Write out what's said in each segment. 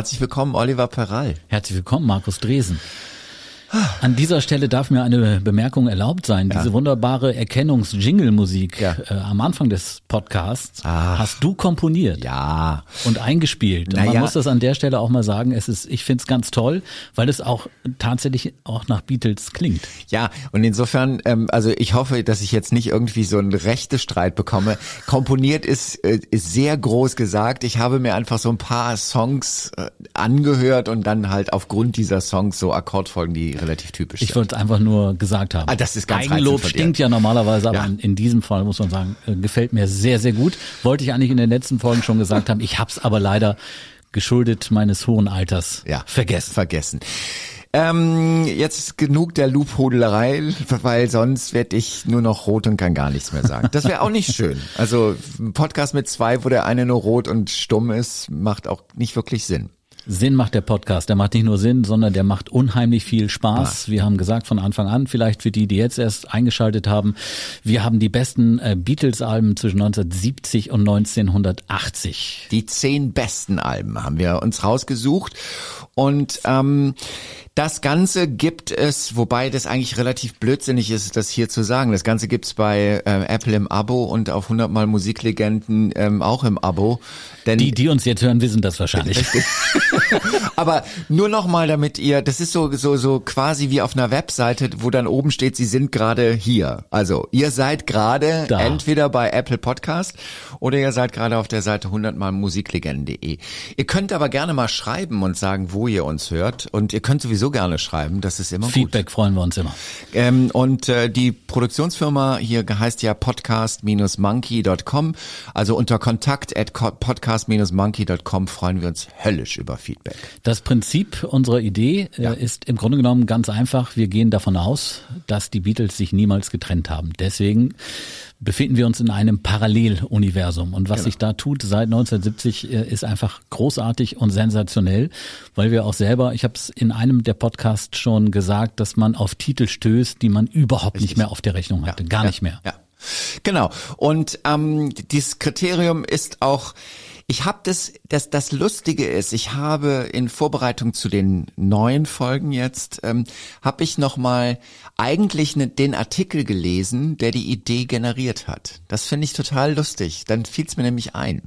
Herzlich willkommen, Oliver Peral. Herzlich willkommen, Markus Dresen. An dieser Stelle darf mir eine Bemerkung erlaubt sein. Ja. Diese wunderbare Erkennungs-Jingle-Musik ja. äh, am Anfang des Podcasts Ach. hast du komponiert. Ja. Und eingespielt. Und man muss das an der Stelle auch mal sagen. Es ist, ich finde es ganz toll, weil es auch tatsächlich auch nach Beatles klingt. Ja, und insofern, ähm, also ich hoffe, dass ich jetzt nicht irgendwie so einen Rechtestreit bekomme. Komponiert ist, äh, ist sehr groß gesagt. Ich habe mir einfach so ein paar Songs äh, angehört und dann halt aufgrund dieser Songs so Akkordfolgen, die relativ typisch Ich wollte es einfach nur gesagt haben. Ah, das ist ganz Eigenlob stinkt ja normalerweise, aber ja. in, in, diesem Fall muss man sagen, äh, gefällt mir sehr, sehr gut. Wollte ich eigentlich in den letzten Folgen schon gesagt haben. Ich hab's aber leider geschuldet meines hohen Alters ja, vergessen. Vergessen. Ähm, jetzt genug der Lobhudelerei, weil sonst werde ich nur noch rot und kann gar nichts mehr sagen. Das wäre auch nicht schön. Also ein Podcast mit zwei, wo der eine nur rot und stumm ist, macht auch nicht wirklich Sinn. Sinn macht der Podcast. Der macht nicht nur Sinn, sondern der macht unheimlich viel Spaß. Wir haben gesagt von Anfang an, vielleicht für die, die jetzt erst eingeschaltet haben, wir haben die besten äh, Beatles-Alben zwischen 1970 und 1980. Die zehn besten Alben haben wir uns rausgesucht. Und ähm, das Ganze gibt es, wobei das eigentlich relativ blödsinnig ist, das hier zu sagen. Das Ganze gibt's bei äh, Apple im Abo und auf 100 Mal Musiklegenden ähm, auch im Abo. Denn die, die uns jetzt hören, wissen das wahrscheinlich. Aber nur noch mal, damit ihr, das ist so so so quasi wie auf einer Webseite, wo dann oben steht, Sie sind gerade hier. Also ihr seid gerade entweder bei Apple Podcast oder ihr seid gerade auf der Seite 100 mal musiklegenden.de. Ihr könnt aber gerne mal schreiben und sagen, wo ihr uns hört und ihr könnt sowieso gerne schreiben. Das ist immer Feedback gut. freuen wir uns immer. Ähm, und äh, die Produktionsfirma hier heißt ja podcast-monkey.com. Also unter Kontakt at podcast-monkey.com freuen wir uns höllisch über Feedback. Das Prinzip unserer Idee äh, ja. ist im Grunde genommen ganz einfach. Wir gehen davon aus, dass die Beatles sich niemals getrennt haben. Deswegen befinden wir uns in einem Paralleluniversum. Und was genau. sich da tut seit 1970 äh, ist einfach großartig und sensationell, weil wir auch selber, ich habe es in einem der Podcasts schon gesagt, dass man auf Titel stößt, die man überhaupt Richtig. nicht mehr auf der Rechnung hatte. Ja. Gar ja. nicht mehr. Ja. Genau. Und ähm, dieses Kriterium ist auch, ich habe das, das, das Lustige ist, ich habe in Vorbereitung zu den neuen Folgen jetzt, ähm, habe ich nochmal eigentlich ne, den Artikel gelesen, der die Idee generiert hat. Das finde ich total lustig. Dann fiel es mir nämlich ein.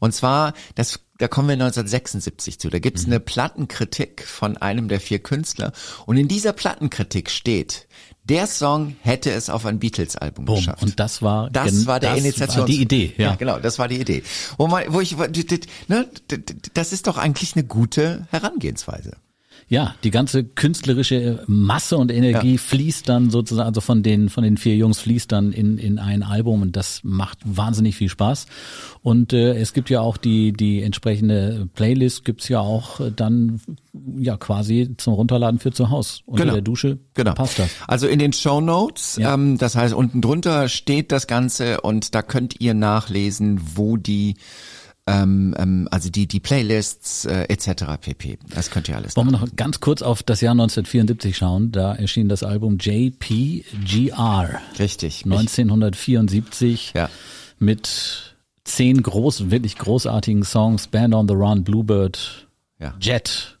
Und zwar, das, da kommen wir 1976 zu. Da gibt's mhm. eine Plattenkritik von einem der vier Künstler. Und in dieser Plattenkritik steht, der Song hätte es auf ein Beatles-Album geschafft. Und das war das war der das Initiation. War die Idee, ja. ja. Genau, das war die Idee. Wo, man, wo ich, ne, das ist doch eigentlich eine gute Herangehensweise. Ja, die ganze künstlerische Masse und Energie ja. fließt dann sozusagen, also von den, von den vier Jungs fließt dann in, in ein Album und das macht wahnsinnig viel Spaß. Und äh, es gibt ja auch die, die entsprechende Playlist gibt's ja auch dann ja quasi zum Runterladen für zu Hause. Unter genau. der Dusche genau. passt das. Also in den Show Notes, ja. ähm, das heißt unten drunter steht das Ganze und da könnt ihr nachlesen, wo die ähm, ähm, also die die Playlists äh, etc. pp. Das könnt ihr alles. Wollen wir noch ganz kurz auf das Jahr 1974 schauen? Da erschien das Album JPGR. Richtig. 1974 ja. mit zehn großen, wirklich großartigen Songs: Band on the Run, Bluebird, ja. Jet,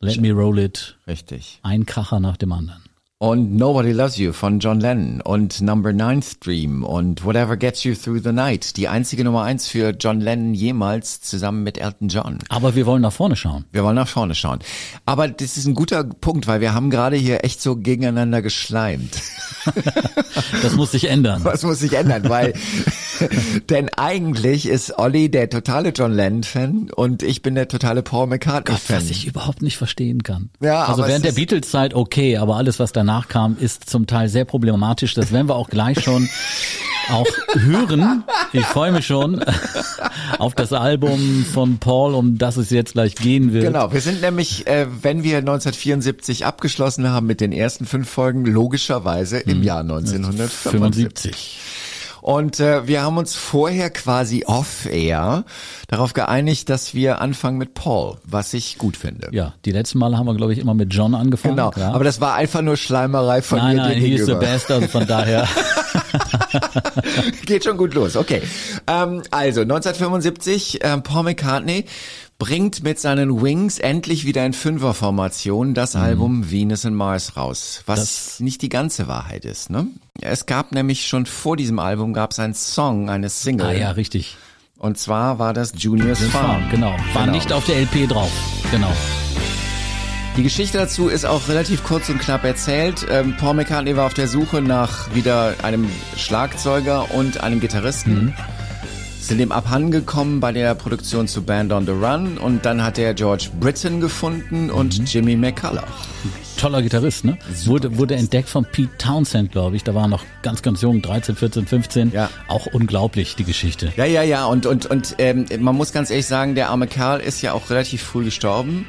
Let Jet. Me Roll It. Richtig. Ein Kracher nach dem anderen und Nobody Loves You von John Lennon und Number Nine Stream und Whatever Gets You Through the Night. Die einzige Nummer eins für John Lennon jemals zusammen mit Elton John. Aber wir wollen nach vorne schauen. Wir wollen nach vorne schauen. Aber das ist ein guter Punkt, weil wir haben gerade hier echt so gegeneinander geschleimt. das muss sich ändern. Was muss sich ändern, weil denn eigentlich ist Olli der totale John Lennon-Fan und ich bin der totale Paul McCartney-Fan. Was ich überhaupt nicht verstehen kann. Ja, also während der Beatles-Zeit okay, aber alles, was danach kam, ist zum Teil sehr problematisch. Das werden wir auch gleich schon auch hören. Ich freue mich schon auf das Album von Paul, um das es jetzt gleich gehen wird. Genau, wir sind nämlich, äh, wenn wir 1974 abgeschlossen haben mit den ersten fünf Folgen, logischerweise Hm. im Jahr 1975. 75. Und äh, wir haben uns vorher quasi off-air darauf geeinigt, dass wir anfangen mit Paul, was ich gut finde. Ja, die letzten Male haben wir, glaube ich, immer mit John angefangen. Genau, klar. aber das war einfach nur Schleimerei von nein, mir nein, dir he is the best, also von daher. Geht schon gut los, okay. Ähm, also 1975, ähm, Paul McCartney bringt mit seinen Wings endlich wieder in Fünferformation das Album Venus and Mars raus, was Mhm. Das- nicht die ganze Wahrheit ist. Ne? Es gab nämlich schon vor diesem Album gab es einen Song, eine Single, ah ja, richtig. und zwar war das Junior's Farm. Farm, genau. War Genau. nicht auf der LP drauf. Genau. Die Geschichte dazu ist auch relativ kurz und knapp erzählt. Ähm, Paul McCartney war auf der Suche nach wieder einem Schlagzeuger und einem Gitarristen. Sind ihm abhandengekommen bei der Produktion zu Band on the Run und dann hat er George Britton gefunden und Jimmy McCullough. Toller Gitarrist, ne? Wurde, wurde entdeckt von Pete Townsend, glaube ich. Da war er noch ganz, ganz jung, 13, 14, 15. Ja. Auch unglaublich, die Geschichte. Ja, ja, ja und und und ähm, man muss ganz ehrlich sagen, der arme Kerl ist ja auch relativ früh gestorben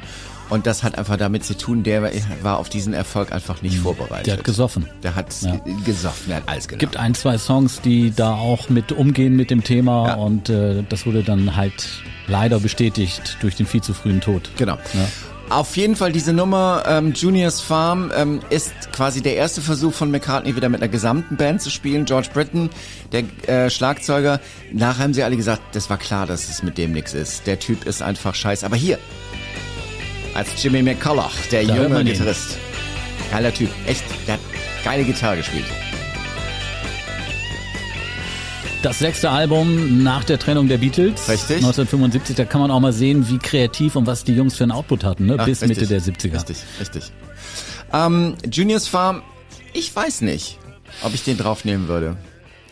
und das hat einfach damit zu tun, der war auf diesen Erfolg einfach nicht vorbereitet. Der hat gesoffen. Der hat Ja. gesoffen, der hat alles genommen. Gibt ein, zwei Songs, die da auch mit umgehen mit dem Thema Ja. und äh, das wurde dann halt leider bestätigt durch den viel zu frühen Tod. Genau. Ja. Auf jeden Fall diese Nummer ähm, Junior's Farm ähm, ist quasi der erste Versuch von McCartney wieder mit einer gesamten Band zu spielen. George Britton, der äh, Schlagzeuger. Nachher haben sie alle gesagt, das war klar, dass es mit dem nichts ist. Der Typ ist einfach scheiße. Aber hier, als Jimmy McCulloch, der Da junge. Gitarrist. Geiler Typ. Echt, der hat geile Gitarre gespielt. Das sechste Album nach der Trennung der Beatles. Richtig. 1975, da kann man auch mal sehen, wie kreativ und was die Jungs für einen Output hatten, ne? Ach, bis richtig. Mitte der 70er. Richtig, richtig. Ähm, Junior's Farm, ich weiß nicht, ob ich den draufnehmen würde.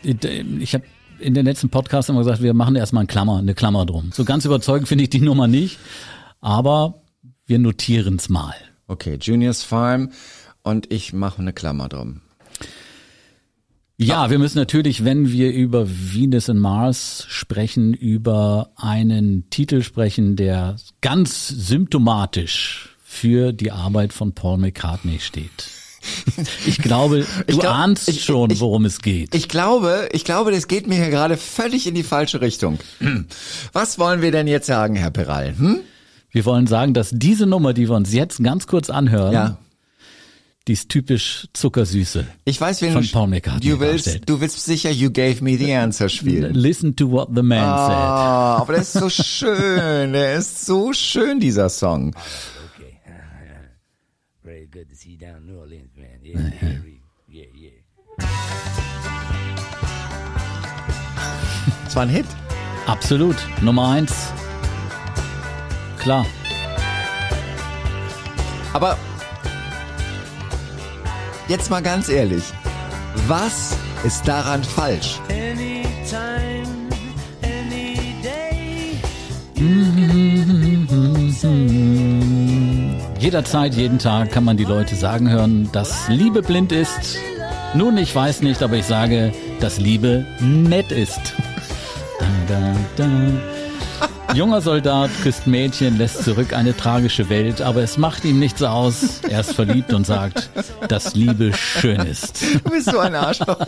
Ich habe in den letzten Podcasts immer gesagt, wir machen erstmal eine Klammer, eine Klammer drum. So ganz überzeugend finde ich die Nummer nicht, aber wir notieren's mal. Okay, Junior's Farm und ich mache eine Klammer drum. Ja, wir müssen natürlich, wenn wir über Venus and Mars sprechen, über einen Titel sprechen, der ganz symptomatisch für die Arbeit von Paul McCartney steht. Ich glaube, du Ich glaub- ahnst ich- schon, ich- worum es geht. Ich glaube, ich glaube, das geht mir hier gerade völlig in die falsche Richtung. Was wollen wir denn jetzt sagen, Herr Peral? Hm? Wir wollen sagen, dass diese Nummer, die wir uns jetzt ganz kurz anhören, Ja. die ist typisch zuckersüße. Ich weiß, wen Von du, Paul McCartney du willst, darstellt. du willst sicher You Gave Me the Answer spielen. Listen to what the man said. Ah, aber der ist so schön, der ist so schön, dieser Song. Okay. Very good to see you down in New Orleans, man. Yeah, yeah, yeah, yeah. Das war ein Hit. Absolut. Nummer eins. Klar. Aber jetzt mal ganz ehrlich, was ist daran falsch? Anytime, any. Jederzeit, jeden Tag kann man die Leute sagen hören, dass Liebe blind ist. Nun, ich weiß nicht, aber ich sage, dass Liebe nett ist. Da, da, da. Junger Soldat küsst Mädchen, lässt zurück eine tragische Welt, aber es macht ihm nichts aus. Er ist verliebt und sagt, dass Liebe schön ist. Du bist so ein Arschloch.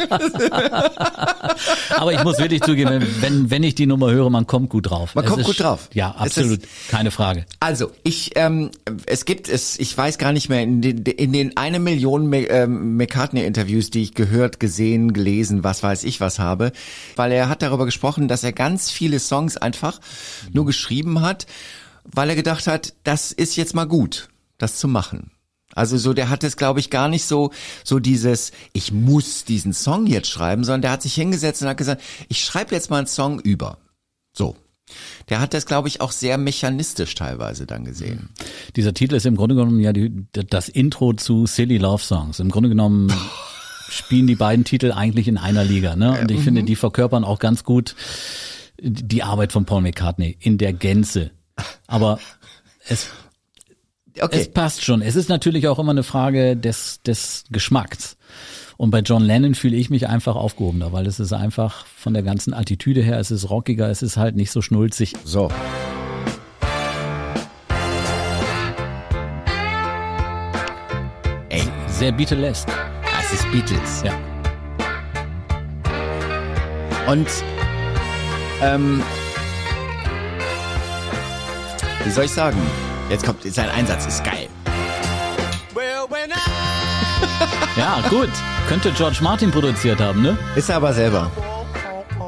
Aber ich muss wirklich zugeben, wenn, wenn ich die Nummer höre, man kommt gut drauf. Man Es kommt ist- gut drauf. Ja, Es ist- absolut. Keine Frage. Also, ich, ähm, es gibt es, ich weiß gar nicht mehr, in den, in den eine Million Me ähm, McCartney-Interviews, die ich gehört, gesehen, gelesen, was weiß ich was habe, weil er hat darüber gesprochen, dass er ganz viele Songs einfach nur geschrieben hat, weil er gedacht hat, das ist jetzt mal gut, das zu machen. Also so, der hat es, glaube ich, gar nicht so, so dieses, ich muss diesen Song jetzt schreiben, sondern der hat sich hingesetzt und hat gesagt, ich schreibe jetzt mal einen Song über. So. Der hat das, glaube ich, auch sehr mechanistisch teilweise dann gesehen. Dieser Titel ist im Grunde genommen ja die, das Intro zu Silly Love Songs. Im Grunde genommen spielen die beiden Titel eigentlich in einer Liga. Ne? Und ich Mhm. finde, die verkörpern auch ganz gut die Arbeit von Paul McCartney in der Gänze. Aber es, Okay. es passt schon. Es ist natürlich auch immer eine Frage des, des Geschmacks. Und bei John Lennon fühle ich mich einfach aufgehobener, weil es ist einfach von der ganzen Attitüde her, es ist rockiger, es ist halt nicht so schnulzig. So. Ey, Sehr Beatles. das ist Beatles. Ja. Und ähm, wie soll ich sagen? Jetzt kommt sein Einsatz ist geil. Ja, gut. Könnte George Martin produziert haben, ne? Ist er aber selber.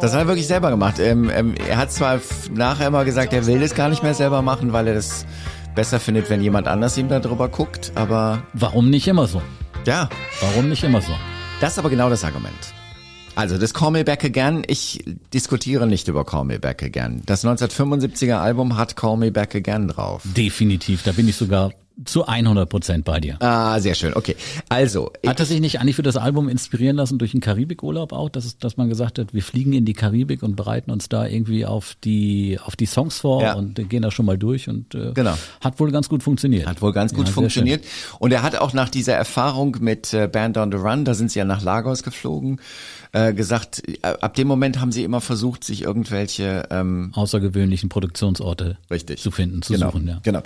Das hat er wirklich selber gemacht. Ähm, ähm, er hat zwar nachher immer gesagt, er will das gar nicht mehr selber machen, weil er das besser findet, wenn jemand anders ihm da drüber guckt. Aber Warum nicht immer so? ja, Warum nicht immer so? das ist aber genau das Argument. Also das Call Me Back Again, ich diskutiere nicht über Call Me Back Again. Das 1975er Album hat Call Me Back Again drauf. Definitiv. Da bin ich sogar zu 100 Prozent bei dir. Ah, sehr schön. Okay. Also, Hat er sich nicht eigentlich für das Album inspirieren lassen durch einen Karibikurlaub auch, dass, es, dass man gesagt hat, wir fliegen in die Karibik und bereiten uns da irgendwie auf die auf die Songs vor Ja. und gehen da schon mal durch und äh, Genau. hat wohl ganz gut funktioniert. Hat wohl ganz gut Ja, funktioniert. Und er hat auch nach dieser Erfahrung mit äh, Band on the Run, da sind sie ja nach Lagos geflogen, äh, gesagt, äh, ab dem Moment haben sie immer versucht, sich irgendwelche ähm. Außergewöhnlichen Produktionsorte Richtig. zu finden, zu genau, suchen. Ja. Genau.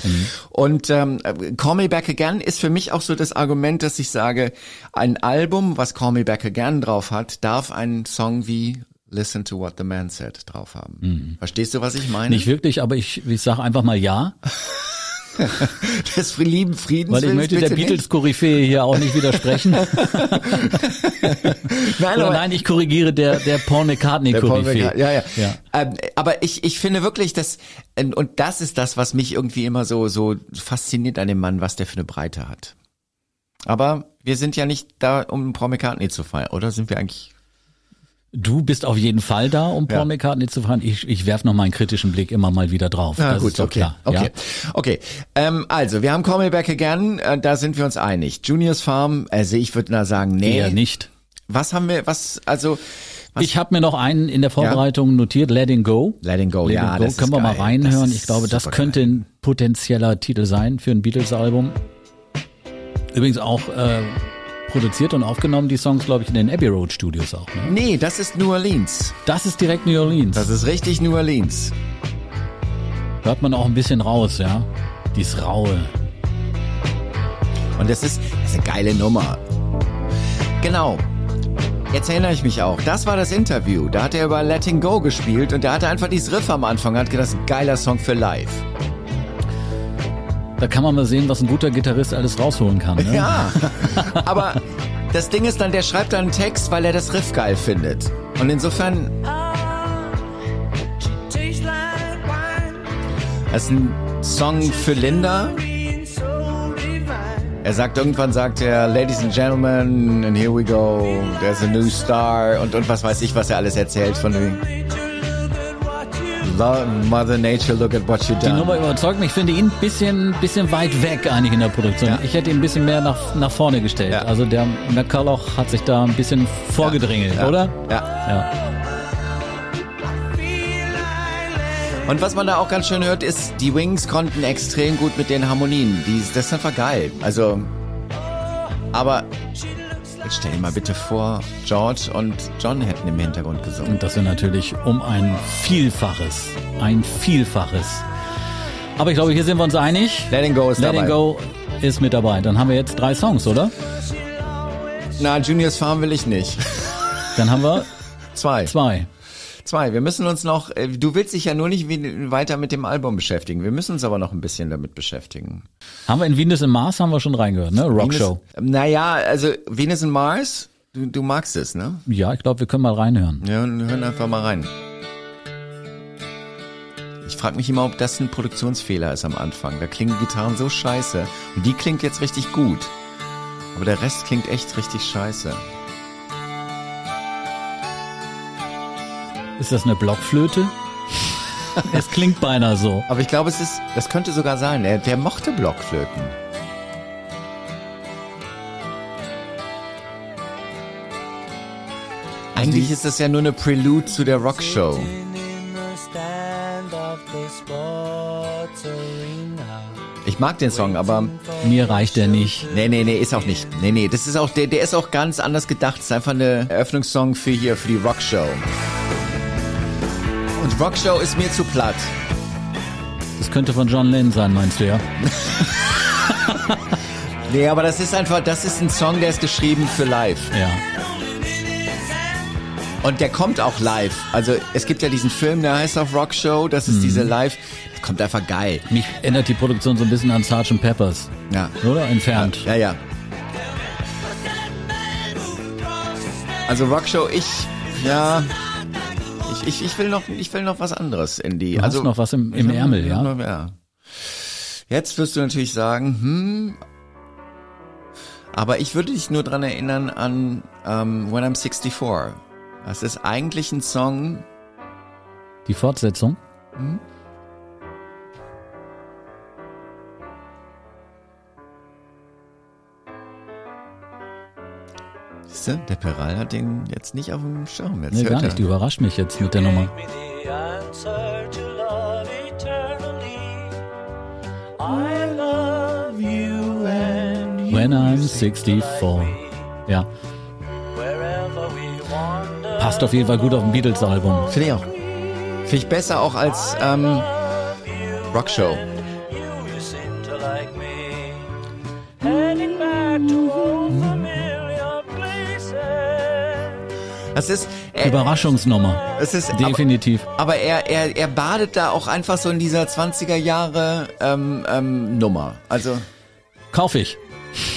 Und ähm, Call Me Back Again ist für mich auch so das Argument, dass ich sage, ein Album, was Call Me Back Again drauf hat, darf einen Song wie Listen to What the Man Said drauf haben. Verstehst du, was ich meine? Mhm. Nicht wirklich, aber ich, ich sage einfach mal ja, des lieben Friedens. weil ich möchte der. Beatles-Koryphäe hier auch nicht widersprechen. Nein, nein, ich korrigiere der, der Paul McCartney-Koryphäe. McCartney, ja, ja. ja. Ähm, aber ich, ich finde wirklich, dass, ähm, und das ist das, was mich irgendwie immer so, so fasziniert an dem Mann, was der für eine Breite hat. Aber wir sind ja nicht da, um Paul McCartney zu feiern, oder? Sind wir eigentlich? Du bist auf jeden Fall da, um Paul Ja. McCartney zu fahren. Ich, ich werf noch mal einen kritischen Blick immer mal wieder drauf. das ist doch okay. klar. Okay, Ja? okay. Ähm, also, wir haben Call Me Back Again, äh, da sind wir uns einig. Juniors Farm, also ich würde da sagen, nee. Eher nicht. Was haben wir, was, also, was, Ich habe mir noch einen in der Vorbereitung notiert, Letting Go. Letting Go, ja, Go. das ist Können wir mal geil. reinhören. Das ist ich glaube, das könnte ein potenzieller Titel sein für ein Beatles-Album. Übrigens auch äh, produziert und aufgenommen, die Songs, glaube ich, in den Abbey Road Studios auch. Ne? nee, das ist New Orleans. Das ist direkt New Orleans. Das ist richtig New Orleans. Hört man auch ein bisschen raus, ja. Dies Raue. Und das ist, das ist eine geile Nummer. Genau. Jetzt erinnere ich mich auch. Das war das Interview. Da hat er über Letting Go gespielt und da hatte einfach dieses Riff am Anfang. Hat gedacht, das ist ein geiler Song für live. Da kann man mal sehen, was ein guter Gitarrist alles rausholen kann. Ne? Ja. Aber das Ding ist dann, der schreibt dann einen Text, weil er das Riff geil findet. Und insofern, das ist ein Song für Linda. Er sagt irgendwann, sagt er, Ladies and Gentlemen, and here we go, there's a new star und, und was weiß ich, was er alles erzählt von dem. Mother Nature, look at what Die done. Nummer überzeugt mich. Ich finde ihn ein bisschen, bisschen weit weg eigentlich in der Produktion. Ja. Ich hätte ihn ein bisschen mehr nach, nach vorne gestellt. Ja. Also der McCulloch hat sich da ein bisschen vorgedrängelt, Ja. oder? Ja. Und was man da auch ganz schön hört, ist, die Wings konnten extrem gut mit den Harmonien. Die, das ist einfach geil. Also, aber jetzt stell dir mal bitte vor, George und John hätten im Hintergrund gesungen. Und das wäre natürlich um ein Vielfaches. Ein Vielfaches. Aber ich glaube, hier sind wir uns einig. Letting Go ist Letting dabei. Go ist mit dabei. Dann haben wir jetzt drei Songs, oder? Na, Juniors Farm will ich nicht. Dann haben wir Zwei. zwei. Zwei. Wir müssen uns noch, äh, du willst dich ja nur nicht weiter mit dem Album beschäftigen. Wir müssen uns aber noch ein bisschen damit beschäftigen. Haben wir in Venus im Mars haben wir schon reingehört, ne? Rockshow. Naja, also Venus and Mars, du, du magst es, ne? Ja, ich glaube, wir können mal reinhören. Ja, hören einfach mal rein. Ich frage mich immer, ob das ein Produktionsfehler ist am Anfang. Da klingen die Gitarren so scheiße. Und die klingt jetzt richtig gut. Aber der Rest klingt echt richtig scheiße. Ist das eine Blockflöte? es klingt beinahe so. Aber ich glaube, es ist, das könnte sogar sein. Der, der mochte Blockflöten. Eigentlich ist das ja nur eine Prelude zu der Rockshow. Ich mag den Song, aber Mir reicht der nicht. nee, nee, nee, ist auch nicht. Nee, nee, das ist auch der, der ist auch ganz anders gedacht. Das ist einfach eine Eröffnungssong für hier für die Rockshow. Und Rockshow ist mir zu platt. Das könnte von John Lennon sein, meinst du ja? Nee, aber das ist einfach, das ist ein Song, der ist geschrieben für live. Ja. Und der kommt auch live. Also es gibt ja diesen Film, der heißt auch Rockshow. Das ist diese live. Der kommt einfach geil. Mich erinnert die Produktion so ein bisschen an Sgt. Peppers. Ja. Oder? Entfernt. Ja, ja. Also Rockshow, ich, ja, ich, ich, ich will noch, ich will noch was anderes in die. Du also hast noch was im, im Ärmel, ja? ja. Jetzt wirst du natürlich sagen, hm, aber ich würde dich nur dran erinnern an ähm, When I'm 64. Das ist eigentlich ein Song, Die Fortsetzung? siehst du, der Peral hat den jetzt nicht auf dem Schirm. Jetzt Nee, hört gar er. nicht. Du überrascht mich jetzt mit der Nummer. Give me the answer to love eternally. I love you and you When I'm 64. Ja. Passt auf jeden Fall gut auf ein Beatles-Album. Finde ich auch. Finde ich besser auch als ähm, Rockshow. Das ist, äh, Überraschungsnummer. es ist, aber, Definitiv. aber er, er, er badet da auch einfach so in dieser 20er Jahre ähm, ähm, Nummer. Also, Kauf ich.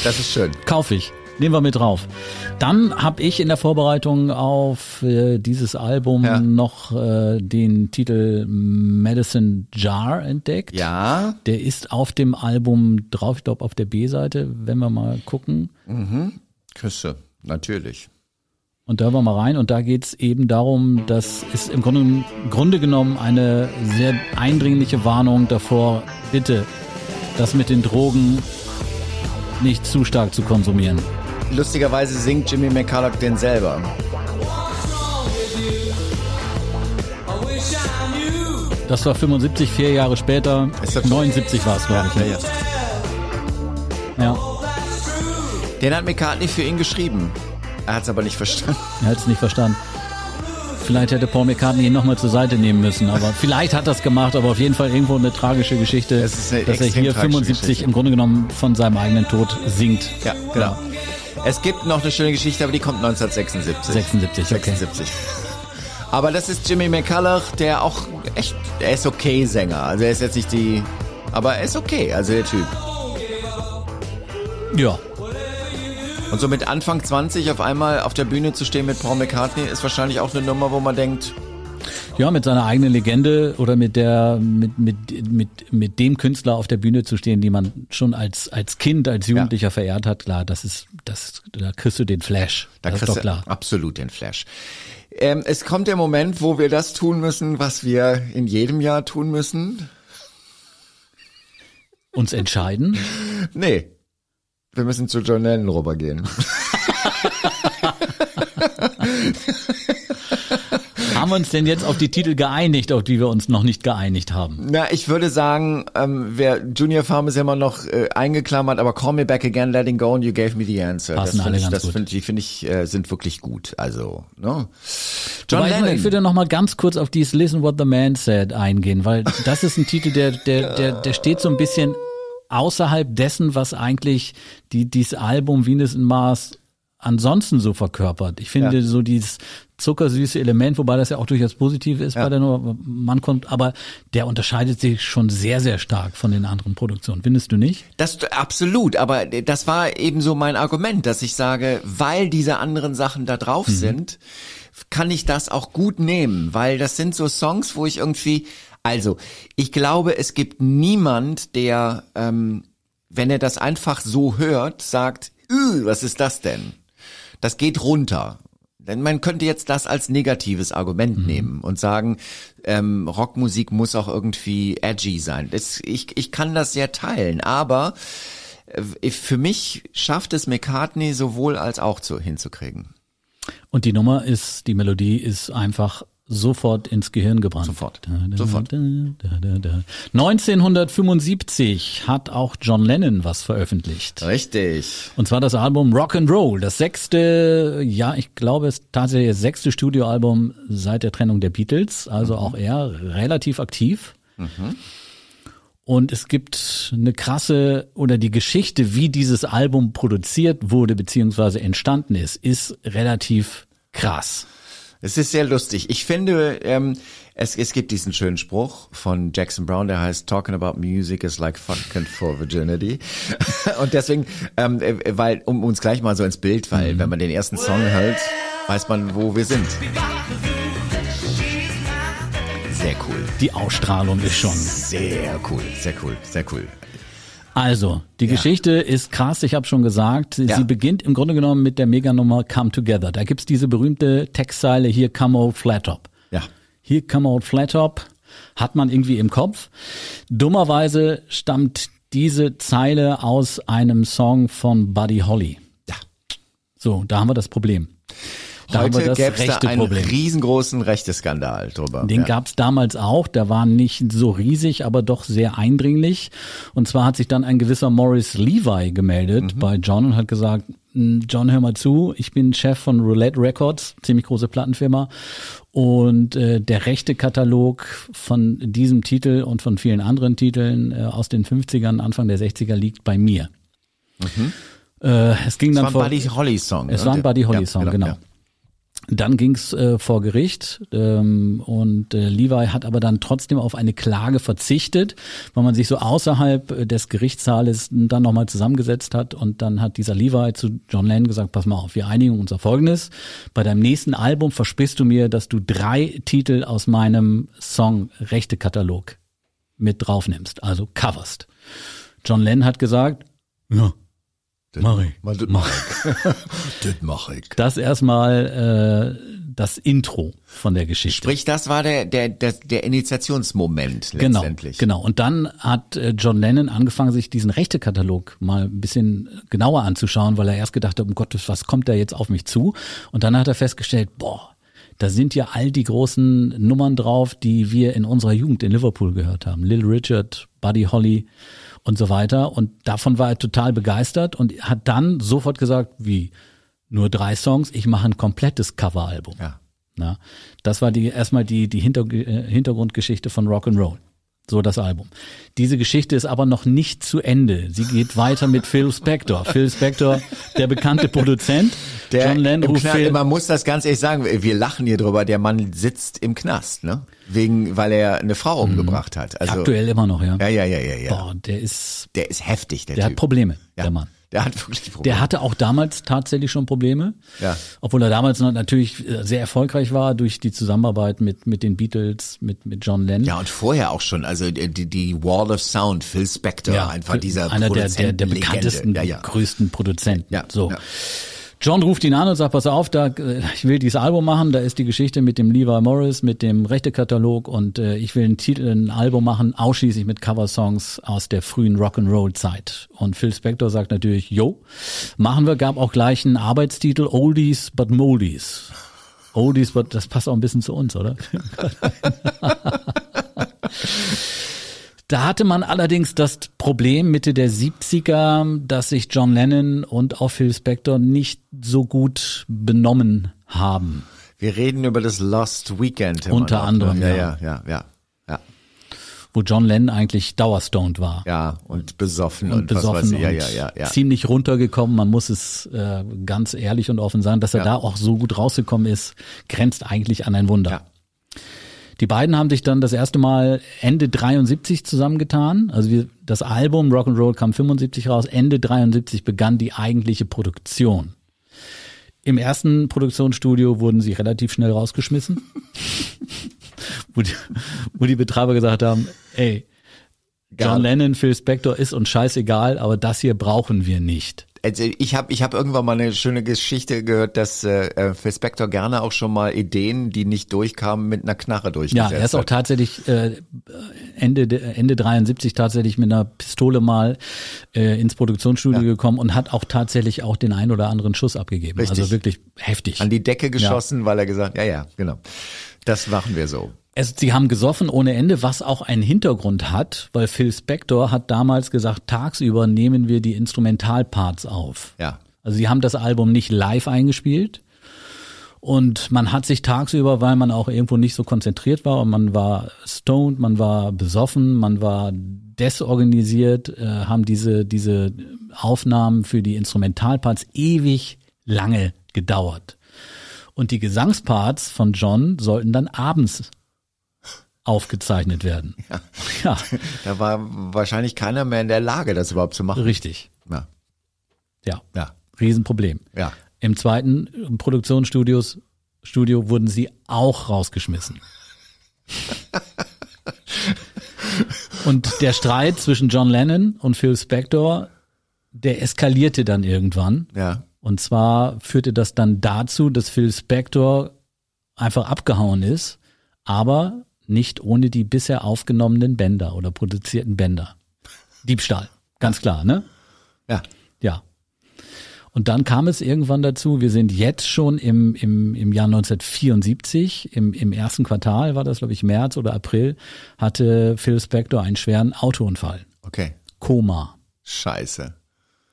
das ist schön. Kauf ich. Nehmen wir mit drauf. Dann habe ich in der Vorbereitung auf äh, dieses Album Ja. noch äh, den Titel Medicine Jar entdeckt. Ja, Der ist auf dem Album drauf, ich glaube auf der B-Seite, wenn wir mal gucken. Küsse, natürlich. Und da hören wir mal rein und da geht's eben darum, das ist im Grunde, im Grunde genommen eine sehr eindringliche Warnung davor, bitte das mit den Drogen nicht zu stark zu konsumieren. Lustigerweise singt Jimmy McCulloch den selber. Das war 75, vier Jahre später, Ist das so? 79 war es, glaube ich. ja, ja. Ja, Den hat McCartney für ihn geschrieben. Er hat es aber nicht verstanden. er hat es nicht verstanden. Vielleicht hätte Paul McCartney ihn nochmal zur Seite nehmen müssen, aber vielleicht hat es gemacht, aber auf jeden Fall irgendwo eine tragische Geschichte, eine dass er hier tragische 75 Geschichte. im Grunde genommen von seinem eigenen Tod singt. Ja, genau. Es gibt noch eine schöne Geschichte, aber die kommt 1976. 76, okay. 76. Aber das ist Jimmy McCulloch, der auch echt, er ist okay Sänger. Also er ist jetzt nicht die, aber er ist okay, also der Typ. Ja, Und so mit Anfang 20 auf einmal auf der Bühne zu stehen mit Paul McCartney ist wahrscheinlich auch eine Nummer, wo man denkt, Ja, mit seiner eigenen Legende oder mit der, mit, mit, mit, mit dem Künstler auf der Bühne zu stehen, die man schon als, als Kind, als Jugendlicher verehrt hat, klar, das ist, das, da kriegst du den Flash. da das kriegst du klar. absolut den Flash. Ähm, es kommt der Moment, wo wir das tun müssen, was wir in jedem Jahr tun müssen. Uns entscheiden. Nee. Wir müssen zu John Lennon rübergehen. Haben wir uns denn jetzt auf die Titel geeinigt, auf die wir uns noch nicht geeinigt haben? Na, ich würde sagen, ähm, wer Junior Farm ist immer noch äh, eingeklammert, aber Call Me Back Again, Letting Go and You Gave Me the Answer. Passen das alle ich, ganz das gut. finde ich, finde ich, äh, sind wirklich gut. Also, ne? John Wobei, Lennon. Ich würde noch mal ganz kurz auf dieses Listen What the Man Said eingehen, weil das ist ein Titel, der, der, der, der steht so ein bisschen außerhalb dessen, was eigentlich die, dieses Album Venus in Mars ansonsten so verkörpert. Ich finde Ja. so dieses zuckersüße Element, wobei das ja auch durchaus positiv ist Ja. bei der Nummer, man kommt, aber der unterscheidet sich schon sehr, sehr stark von den anderen Produktionen. Findest du nicht? Das absolut, aber das war eben so mein Argument, dass ich sage, weil diese anderen Sachen da drauf Mhm. sind, kann ich das auch gut nehmen, weil das sind so Songs, wo ich irgendwie, also ich glaube, es gibt niemand, der, ähm, wenn er das einfach so hört, sagt, "Üh, was ist das denn? Das geht runter. Denn man könnte jetzt das als negatives Argument nehmen und sagen, ähm, Rockmusik muss auch irgendwie edgy sein. Das, ich, ich kann das sehr teilen, aber äh, für mich schafft es McCartney sowohl als auch zu, hinzukriegen. Und die Nummer ist, die Melodie ist einfach sofort ins Gehirn gebrannt. Sofort. Da, da, Sofort. Da, da, da, da. 1975 hat auch John Lennon was veröffentlicht. Richtig. Und zwar das Album Rock and Roll, das sechste, ja, ich glaube, es ist tatsächlich das sechste Studioalbum seit der Trennung der Beatles, also auch er relativ aktiv. Und es gibt eine krasse oder die Geschichte, wie dieses Album produziert wurde beziehungsweise entstanden ist, ist relativ krass. Es ist sehr lustig. Ich finde, ähm, es, es gibt diesen schönen Spruch von Jackson Brown, der heißt Talking about music is like fucking for virginity. Und deswegen, ähm, äh, weil, um uns gleich mal so ins Bild, weil wenn man den ersten Song hört, weiß man, wo wir sind. Sehr cool. Die Ausstrahlung ist schon. Sehr cool, sehr cool, sehr cool. Also, die Geschichte ist krass, ich habe schon gesagt. Sie Ja. beginnt im Grunde genommen mit der Meganummer Come Together. Da gibt's diese berühmte Textzeile hier Come Old Flat Top. Ja. Hier Come Old Flat Top hat man irgendwie im Kopf. Dummerweise stammt diese Zeile aus einem Song von Buddy Holly. Ja. So, da haben wir das Problem. Da Heute gäbe es da einen Problem. riesengroßen Rechteskandal drüber. Den ja. gab's damals auch, der war nicht so riesig, aber doch sehr eindringlich. Und zwar hat sich dann ein gewisser Morris Levi gemeldet bei John und hat gesagt, "Mm, John, hör mal zu, ich bin Chef von Roulette Records, ziemlich große Plattenfirma. Und äh, der rechte Katalog von diesem Titel und von vielen anderen Titeln äh, aus den 50ern, Anfang der 60er liegt bei mir. Äh, es ging Es dann war ein Buddy Holly Song. es ne? war ein Buddy Holly Ja, Song, genau. ja. Dann ging's äh, vor Gericht ähm, und äh, Levi hat aber dann trotzdem auf eine Klage verzichtet, weil man sich so außerhalb äh, des Gerichtssaales dann nochmal zusammengesetzt hat und dann hat dieser Levi zu John Lennon gesagt, pass mal auf, wir einigen uns auf Folgendes. Bei deinem nächsten Album versprichst du mir, dass du drei Titel aus meinem Song-Rechte-Katalog mit draufnimmst, also coverst. John Lennon hat gesagt, ja, mach ich. Mal, das mach ich. das mach ich. Das erstmal äh, das Intro von der Geschichte. Sprich, das war der, der, der, der Initiationsmoment Genau, letztendlich. genau. Und dann hat äh, John Lennon angefangen, sich diesen Rechtekatalog mal ein bisschen genauer anzuschauen, weil er erst gedacht hat, um Gottes, was kommt da jetzt auf mich zu? Und dann hat er festgestellt, boah, da sind ja all die großen Nummern drauf, die wir in unserer Jugend in Liverpool gehört haben. Little Richard, Buddy Holly und so weiter. Und davon war er total begeistert und hat dann sofort gesagt, wie, nur drei Songs, ich mache ein komplettes Coveralbum. Ja. Na, das war die erstmal die die äh, Hintergrundgeschichte von Rock and Roll. So das Album. Diese Geschichte ist aber noch nicht zu Ende. Sie geht weiter mit Phil Spector. Phil Spector, der bekannte Produzent. Der John Phil. man muss das ganz ehrlich sagen, wir lachen hier drüber, der Mann sitzt im Knast, ne? Wegen, weil er eine Frau umgebracht hat. Also, Aktuell immer noch, ja. Ja, ja, ja, ja, ja. Boah, der ist, Der ist heftig, der, der Typ. hat Probleme, ja. der Mann. Der hat wirklich Probleme. Der hatte auch damals tatsächlich schon Probleme. Ja. Obwohl er damals natürlich äh, sehr erfolgreich war durch die Zusammenarbeit mit, mit den Beatles, mit, mit John Lennon. ja, und vorher auch schon, also die, die Wall of Sound, Phil Spector, einfach dieser einer der, der, der bekanntesten, ja, ja. größten Produzenten. Ja, so. ja. John ruft ihn an und sagt, pass auf, da, äh, ich will dieses Album machen, da ist die Geschichte mit dem Levi Morris, mit dem Rechtekatalog und äh, ich will ein, Titel, ein Album machen, ausschließlich mit Coversongs aus der frühen Rock'n'Roll-Zeit. Und Phil Spector sagt natürlich, yo, machen wir, gab auch gleich einen Arbeitstitel, Oldies but Moldies. Oldies but, das passt auch ein bisschen zu uns, oder? Da hatte man allerdings das Problem Mitte der 70er, dass sich John Lennon und auch Phil Spector nicht so gut benommen haben. Wir reden über das Lost Weekend. Unter noch, anderem, ne? ja. ja. Ja, ja, ja. Wo John Lennon eigentlich dauerstoned war. Ja, und besoffen Und und, besoffen. Ja, ja, ja, ja. ziemlich runtergekommen. Man muss es äh, ganz ehrlich und offen sagen, dass er Ja. da auch so gut rausgekommen ist, grenzt eigentlich an ein Wunder. Ja. Die beiden haben sich dann das erste Mal Ende 73 zusammengetan. Also wir, das Album Rock'n'Roll kam 75 raus. Ende 73 begann die eigentliche Produktion. Im ersten Produktionsstudio wurden sie relativ schnell rausgeschmissen, wo, die, wo die Betreiber gesagt haben, ey. John Lennon, Phil Spector ist uns scheißegal, aber das hier brauchen wir nicht. Also ich habe ich hab irgendwann mal eine schöne Geschichte gehört, dass äh, äh, Phil Spector gerne auch schon mal Ideen, die nicht durchkamen, mit einer Knarre Ja, durchgesetzt er ist auch hat. tatsächlich äh, Ende de- Ende 73 tatsächlich mit einer Pistole mal äh, ins Produktionsstudio gekommen und hat auch tatsächlich auch den ein oder anderen Schuss abgegeben. Richtig. Also wirklich heftig. An die Decke geschossen, weil er gesagt, ja, ja, genau. Das machen wir so. Es, sie haben gesoffen ohne Ende, was auch einen Hintergrund hat, weil Phil Spector hat damals gesagt, tagsüber nehmen wir die Instrumentalparts auf. Ja. Also sie haben das Album nicht live eingespielt und man hat sich tagsüber, weil man auch irgendwo nicht so konzentriert war und man war stoned, man war besoffen, man war desorganisiert, äh, haben diese, diese Aufnahmen für die Instrumentalparts ewig lange gedauert. Und die Gesangsparts von John sollten dann abends aufgezeichnet werden. Ja, ja Da war wahrscheinlich keiner mehr in der Lage, das überhaupt zu machen. richtig. Ja, Ja, ja, Riesenproblem. ja. Im zweiten Produktionsstudios Studio wurden sie auch rausgeschmissen. und der Streit zwischen John Lennon und Phil Spector, der eskalierte dann irgendwann. Ja. Und zwar führte das dann dazu, dass Phil Spector einfach abgehauen ist, aber nicht ohne die bisher aufgenommenen Bänder oder produzierten Bänder. Diebstahl, ganz klar, ne? Ja. Ja. Und dann kam es irgendwann dazu, wir sind jetzt schon im, im, im Jahr 1974, im, im ersten Quartal, war das glaube ich März oder April, hatte Phil Spector einen schweren Autounfall. Okay. Koma. Scheiße.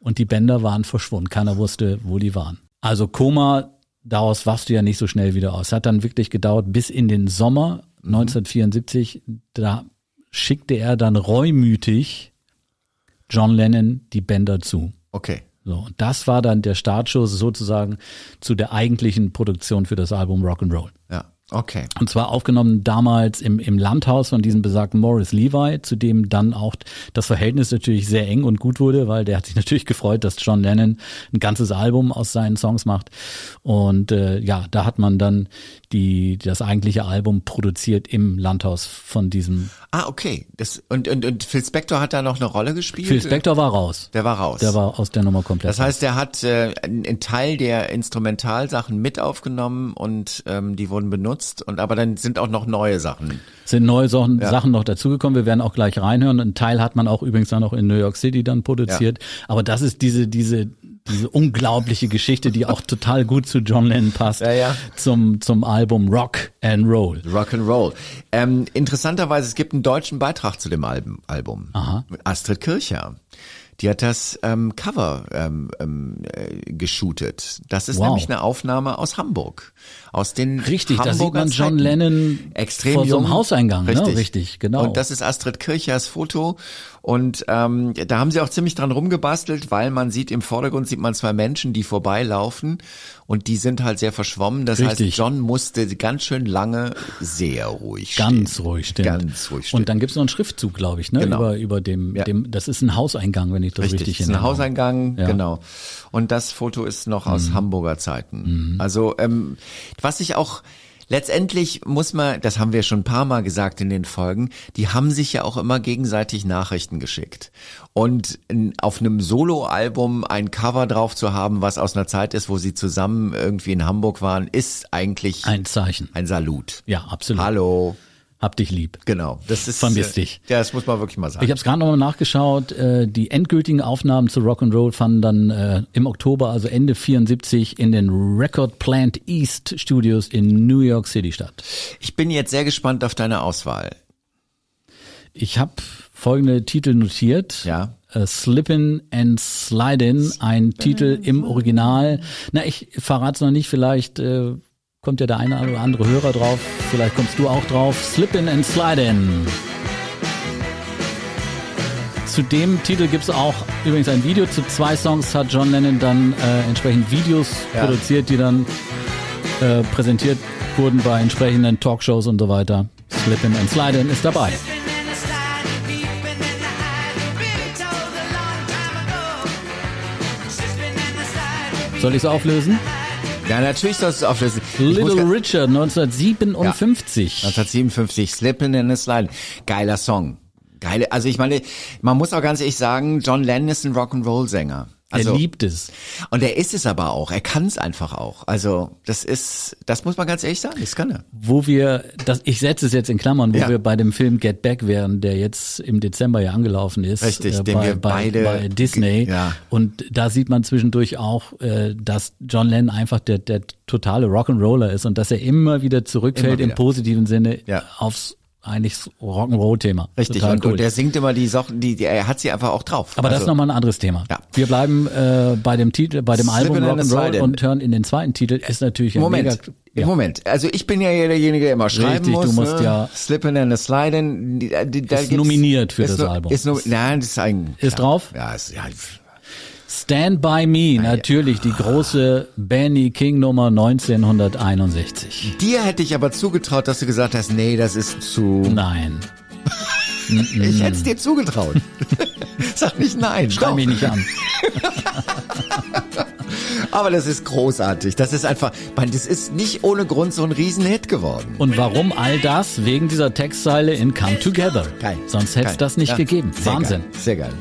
Und die Bänder waren verschwunden. Keiner wusste, wo die waren. Also Koma, daraus wachst du ja nicht so schnell wieder aus. Hat dann wirklich gedauert bis in den Sommer 1974. Da schickte er dann reumütig John Lennon die Bänder zu. Okay. So, und das war dann der Startschuss sozusagen zu der eigentlichen Produktion für das Album Rock'n'Roll. Ja. Okay. Und zwar aufgenommen damals im, im Landhaus von diesem besagten Morris Levi, zu dem dann auch das Verhältnis natürlich sehr eng und gut wurde, weil der hat sich natürlich gefreut, dass John Lennon ein ganzes Album aus seinen Songs macht. Und äh, ja, da hat man dann die das eigentliche Album produziert im Landhaus von diesem. Ah, okay. Das, und, und, und Phil Spector hat da noch eine Rolle gespielt? Phil Spector war raus. Der war raus. Der war aus der Nummer komplett. Das heißt, er hat äh, einen Teil der Instrumentalsachen mit aufgenommen und ähm, die wurden benutzt. Und aber dann sind auch noch neue Sachen. sind neue Sachen, Sachen noch dazugekommen. Wir werden auch gleich reinhören. Ein Teil hat man auch übrigens dann auch in New York City dann produziert. Aber das ist diese, diese, diese unglaubliche Geschichte, die auch total gut zu John Lennon passt. Ja, ja. Zum, zum Album Rock and Roll. Rock and Roll. Ähm, interessanterweise, es gibt einen deutschen Beitrag zu dem Album. Album. Aha. Mit Astrid Kircher. Die hat das ähm, Cover ähm, ähm, äh, geshootet. Das ist Wow. nämlich eine Aufnahme aus Hamburg. Aus den Richtig, da sieht Hamburger man John Zeiten. Lennon extrem vor so einem. Hauseingang, ne? Richtig. Richtig, genau. Und das ist Astrid Kirchers Foto. Und ähm, da haben sie auch ziemlich dran rumgebastelt, weil man sieht im Vordergrund sieht man zwei Menschen, die vorbeilaufen und die sind halt sehr verschwommen. Das Richtig. heißt, John musste ganz schön lange sehr ruhig stehen. Ganz ruhig, stimmt. Ganz ruhig stehen. Und dann gibt's noch einen Schriftzug, glaube ich, ne? Genau. Über, über dem, Ja. dem, das ist ein Hauseingang, wenn ich das richtig, Richtig, ist in ein Hauseingang, Ja. Mhm. genau. Und das Foto ist noch aus Hamburger Zeiten. Also ähm, was ich auch letztendlich muss man, das haben wir schon ein paar Mal gesagt in den Folgen, die haben sich ja auch immer gegenseitig Nachrichten geschickt. Und auf einem Soloalbum ein Cover drauf zu haben, was aus einer Zeit ist, wo sie zusammen irgendwie in Hamburg waren, ist eigentlich Ein Zeichen. ein Salut. Ja, absolut. Hallo. Hab dich lieb. Genau. Das ist Vermisst äh, dich. Ja, das muss man wirklich mal sagen. Ich habe es gerade nochmal nachgeschaut. Äh, die endgültigen Aufnahmen zu Rock'n'Roll fanden dann äh, im Oktober, also Ende 74, in den Record Plant East Studios in New York City statt. ich bin jetzt sehr gespannt auf deine Auswahl. Ich habe folgende Titel notiert. Ja. Äh, Slippin' and Slidin', ein Titel im Original. Na, ich verrate noch nicht, vielleicht äh, kommt ja der eine oder andere Hörer drauf, vielleicht kommst du auch drauf. Slippin' and Slidin'. Zu dem Titel gibt's auch übrigens ein Video. Zu zwei Songs hat John Lennon dann äh, entsprechend Videos Ja. produziert, die dann äh, präsentiert wurden bei entsprechenden Talkshows und so weiter. Slippin' and Slidin' ist dabei. Soll ich es auflösen? Ja, natürlich sollst du. Ich muss Little Richard 1957. 1957, Slippin' in a Slide. Geiler Song. Geile, also ich meine, man muss auch ganz ehrlich sagen, John Lennon ist ein Rock'n'Roll-Sänger. Also, er liebt es. Und er ist es aber auch. Er kann es einfach auch. Also das ist, das muss man ganz ehrlich sagen. Das kann er. Wo wir, das, ich setze es jetzt in Klammern, wo Ja. wir bei dem Film Get Back wären, der jetzt im Dezember ja angelaufen ist. Richtig, äh, den bei, wir bei, beide- bei Disney. Ja. Und da sieht man zwischendurch auch, äh, dass John Lennon einfach der, der totale Rock'n'Roller ist und dass er immer wieder zurückfällt Immer wieder. im positiven Sinne Ja. aufs eigentlich Rock'n'Roll-Thema. Richtig. Total Und, cool. und er singt immer die Sachen, die, die er hat sie einfach auch drauf. Aber das also, ist nochmal ein anderes Thema. Ja. Wir bleiben äh, bei dem Titel, bei dem Album Rock'n'Roll und hören in den zweiten Titel ist natürlich ein Moment, mega, ja. Moment. Also ich bin ja derjenige, der immer schreiben Richtig, muss. du musst ne? ja- Slippin' and a Slidin'. Die, die, Ist nominiert für ist das Album. Ist nein, das ist ein. Ist drauf? Ja, ist, ja. Stand by Me, natürlich die große Benny King Nummer 1961. Dir hätte ich aber zugetraut, dass du gesagt hast, nee, das ist zu. Nein, Ich hätte es dir zugetraut. Sag nicht nein. schrei mich nicht an. Aber das ist großartig. Das ist einfach, man, das ist nicht ohne Grund so ein Riesenhit geworden. Und warum all das? Wegen dieser Textzeile in Come Together. Geil. Sonst hätte es das nicht Ja. gegeben. Sehr Wahnsinn. Geil. Sehr geil.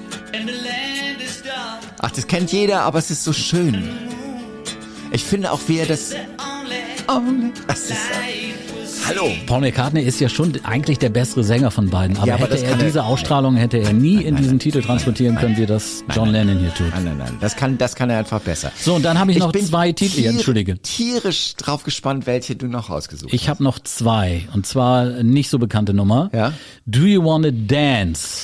Ach, das kennt jeder, aber es ist so schön. Ich finde auch, wie er das. Das ist, hallo. Paul McCartney ist ja schon eigentlich der bessere Sänger von beiden. Aber, Ja, aber hätte er kann er- diese Ausstrahlung, hätte er nie in diesen Titel transportieren können, wie das John Lennon hier tut. Nein, nein, nein. Das kann, das kann er einfach besser. So, und dann habe ich noch bin zwei Titel. tier- Entschuldige. tierisch drauf gespannt, welche du noch ausgesucht Ich habe noch zwei. Und zwar nicht so bekannte Nummer. Ja. Do You Wanna Dance?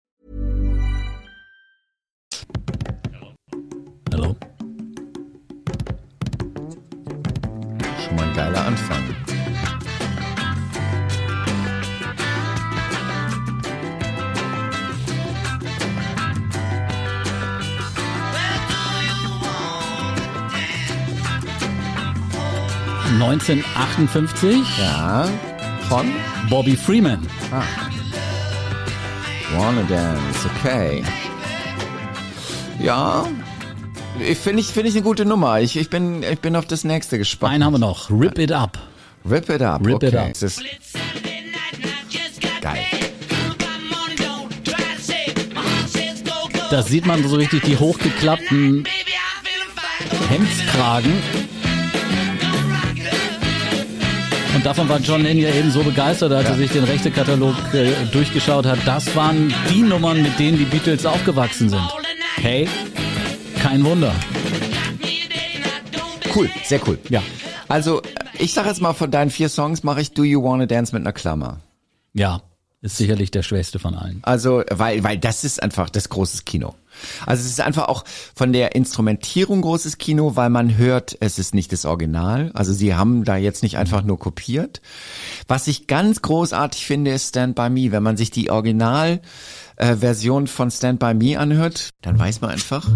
Geiler Anfang. Ja. 1958, Ja. Von Bobby Freeman. Wanna Dance, okay. Ja. Finde ich, finde ich eine gute Nummer. Ich, ich, bin, ich bin auf das nächste gespannt. Einen haben wir noch, Rip It Up. Rip it up. Rip okay. it up. Das Geil. Da sieht man so richtig die hochgeklappten. Hemdskragen. Up. Und davon war John Lennon ja eben so begeistert, als er sich den Rechtekatalog äh, durchgeschaut hat. Das waren die Nummern, mit denen die Beatles aufgewachsen sind. Hey, kein Wunder. Cool, sehr cool. Ja. Also, ich sag jetzt mal, von deinen vier Songs mache ich Do You Wanna Dance mit einer Klammer. Ja, ist sicherlich der schwächste von allen. Also, weil, weil das ist einfach das großes Kino. Also es ist einfach auch von der Instrumentierung großes Kino, weil man hört, es ist nicht das Original. Also sie haben da jetzt nicht einfach nur kopiert. Was ich ganz großartig finde, ist Stand By Me. Wenn man sich die Originalversion äh, Version von Stand By Me anhört, dann weiß man einfach,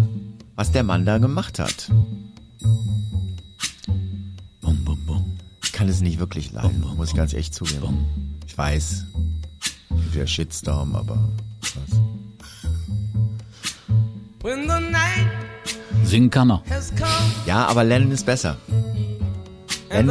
was der Mann da gemacht hat. Bum, bum, bum. Ich kann es nicht wirklich leiden, muss ich ganz echt zugeben. Ich weiß, der Shitstorm, aber was? When the night Singen kann er. Ja, aber Lennon ist besser. Land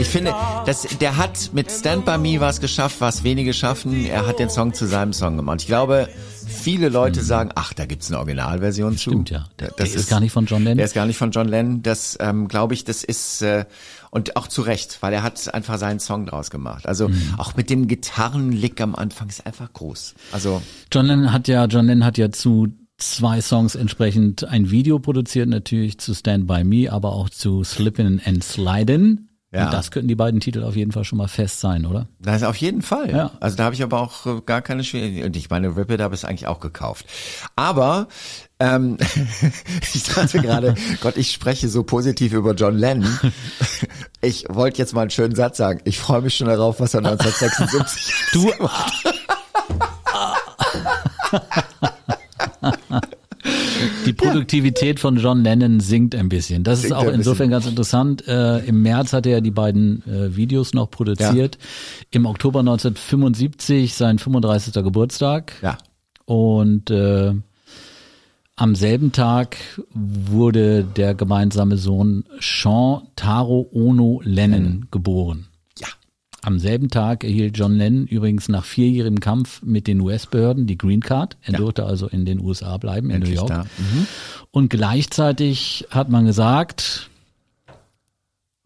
Ich finde, dass der hat mit Stand By Me was geschafft, was wenige schaffen. Er hat den Song zu seinem Song gemacht. Ich glaube, viele Leute sagen, ach, da gibt's eine Originalversion zu. Stimmt ja. Der, der ist, gar nicht von John Lennon. Der ist gar nicht von John Lennon. Das ähm, glaube ich, das ist äh, und auch zu Recht, weil er hat einfach seinen Song draus gemacht. Also Mhm. auch mit dem Gitarrenlick am Anfang ist einfach groß. Also John Lennon hat ja, John Lennon hat ja zu zwei Songs entsprechend ein Video produziert, natürlich zu Stand By Me, aber auch zu Slippin' and Slidin'. Ja. Und das könnten die beiden Titel auf jeden Fall schon mal fest sein, oder? Das ist auf jeden Fall. Ja. Also da habe ich aber auch äh, gar keine Schwierigkeiten. Und ich meine, Rip It habe ich eigentlich auch gekauft. Aber ähm, ich dachte gerade, Gott, ich spreche so positiv über John Lennon. Ich wollte jetzt mal einen schönen Satz sagen. Ich freue mich schon darauf, was er 1976 Du, Die Produktivität von John Lennon sinkt ein bisschen. Das ist Sinkt auch ein insofern bisschen. ganz interessant. Äh, Im März hat er die beiden äh, Videos noch produziert. Im Oktober 1975 sein 35. Geburtstag. Ja. Und äh, am selben Tag wurde der gemeinsame Sohn Sean Taro Ono Lennon geboren. Am selben Tag erhielt John Lennon übrigens nach vierjährigem Kampf mit den US-Behörden die Green Card. Er Ja. durfte also in den USA bleiben, in Endlich New York. Mhm. Und gleichzeitig hat man gesagt,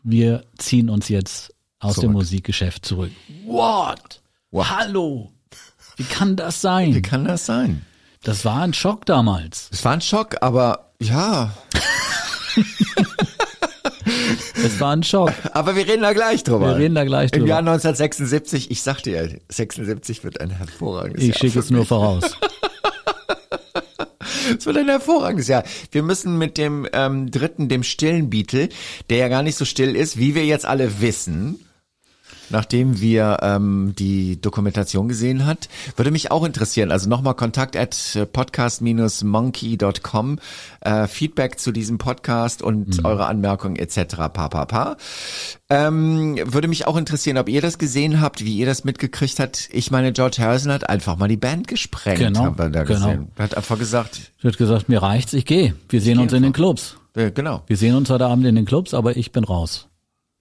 wir ziehen uns jetzt aus dem Zurück. Musikgeschäft zurück. What? What? Hallo? Wie kann das sein? Wie kann das sein? Das war ein Schock damals. Es war ein Schock, aber ja. Es war ein Schock. Aber wir reden da gleich drüber. Wir reden da gleich Im drüber. Jahr 1976, ich sagte ja, 76 wird ein hervorragendes Ich Jahr. schicke für es nur voraus. Es wird ein hervorragendes Jahr. Wir müssen mit dem ähm, dritten, dem stillen Beatle, der ja gar nicht so still ist, wie wir jetzt alle wissen, nachdem wir ähm, die Dokumentation gesehen hat, würde mich auch interessieren. Also nochmal Kontakt at podcast-monkey.com, äh, Feedback zu diesem Podcast und eure Anmerkungen etc. Pa, pa, pa. Ähm, würde mich auch interessieren, ob ihr das gesehen habt, wie ihr das mitgekriegt habt. Ich meine, George Harrison hat einfach mal die Band gesprengt, Genau, haben wir da genau. gesehen. Er hat einfach gesagt, Ich hat gesagt, mir reicht's, ich gehe. Wir sehen uns in den Clubs. äh, genau. Wir sehen uns heute Abend in den Clubs, aber ich bin raus.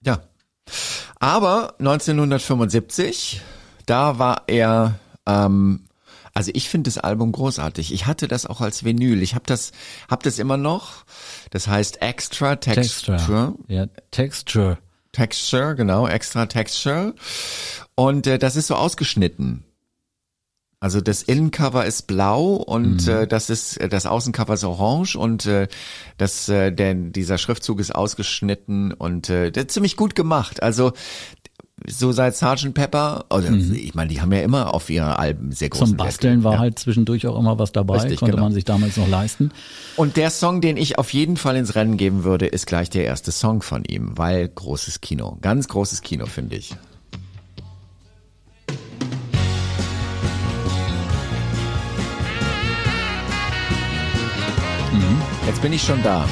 Ja. Aber 1975, da war er, ähm, also ich finde das Album großartig. Ich hatte das auch als Vinyl. Ich habe das, hab das immer noch. Das heißt Extra Texture. Texture. Ja, Texture. Texture, genau, Extra Texture. Und äh, das ist so ausgeschnitten. Also das Innencover ist blau und äh, das ist äh, das Außencover ist orange und äh, das äh, der dieser Schriftzug ist ausgeschnitten und äh, der ziemlich gut gemacht. Also so seit Sgt. Pepper, oder ich meine, die haben ja immer auf ihre Alben sehr großen Zum Wert Basteln gelegt, war ja. halt zwischendurch auch immer was dabei, Richtig, konnte genau. man sich damals noch leisten. Und der Song, den ich auf jeden Fall ins Rennen geben würde, ist gleich der erste Song von ihm, weil großes Kino, ganz großes Kino finde ich. Jetzt bin ich schon da.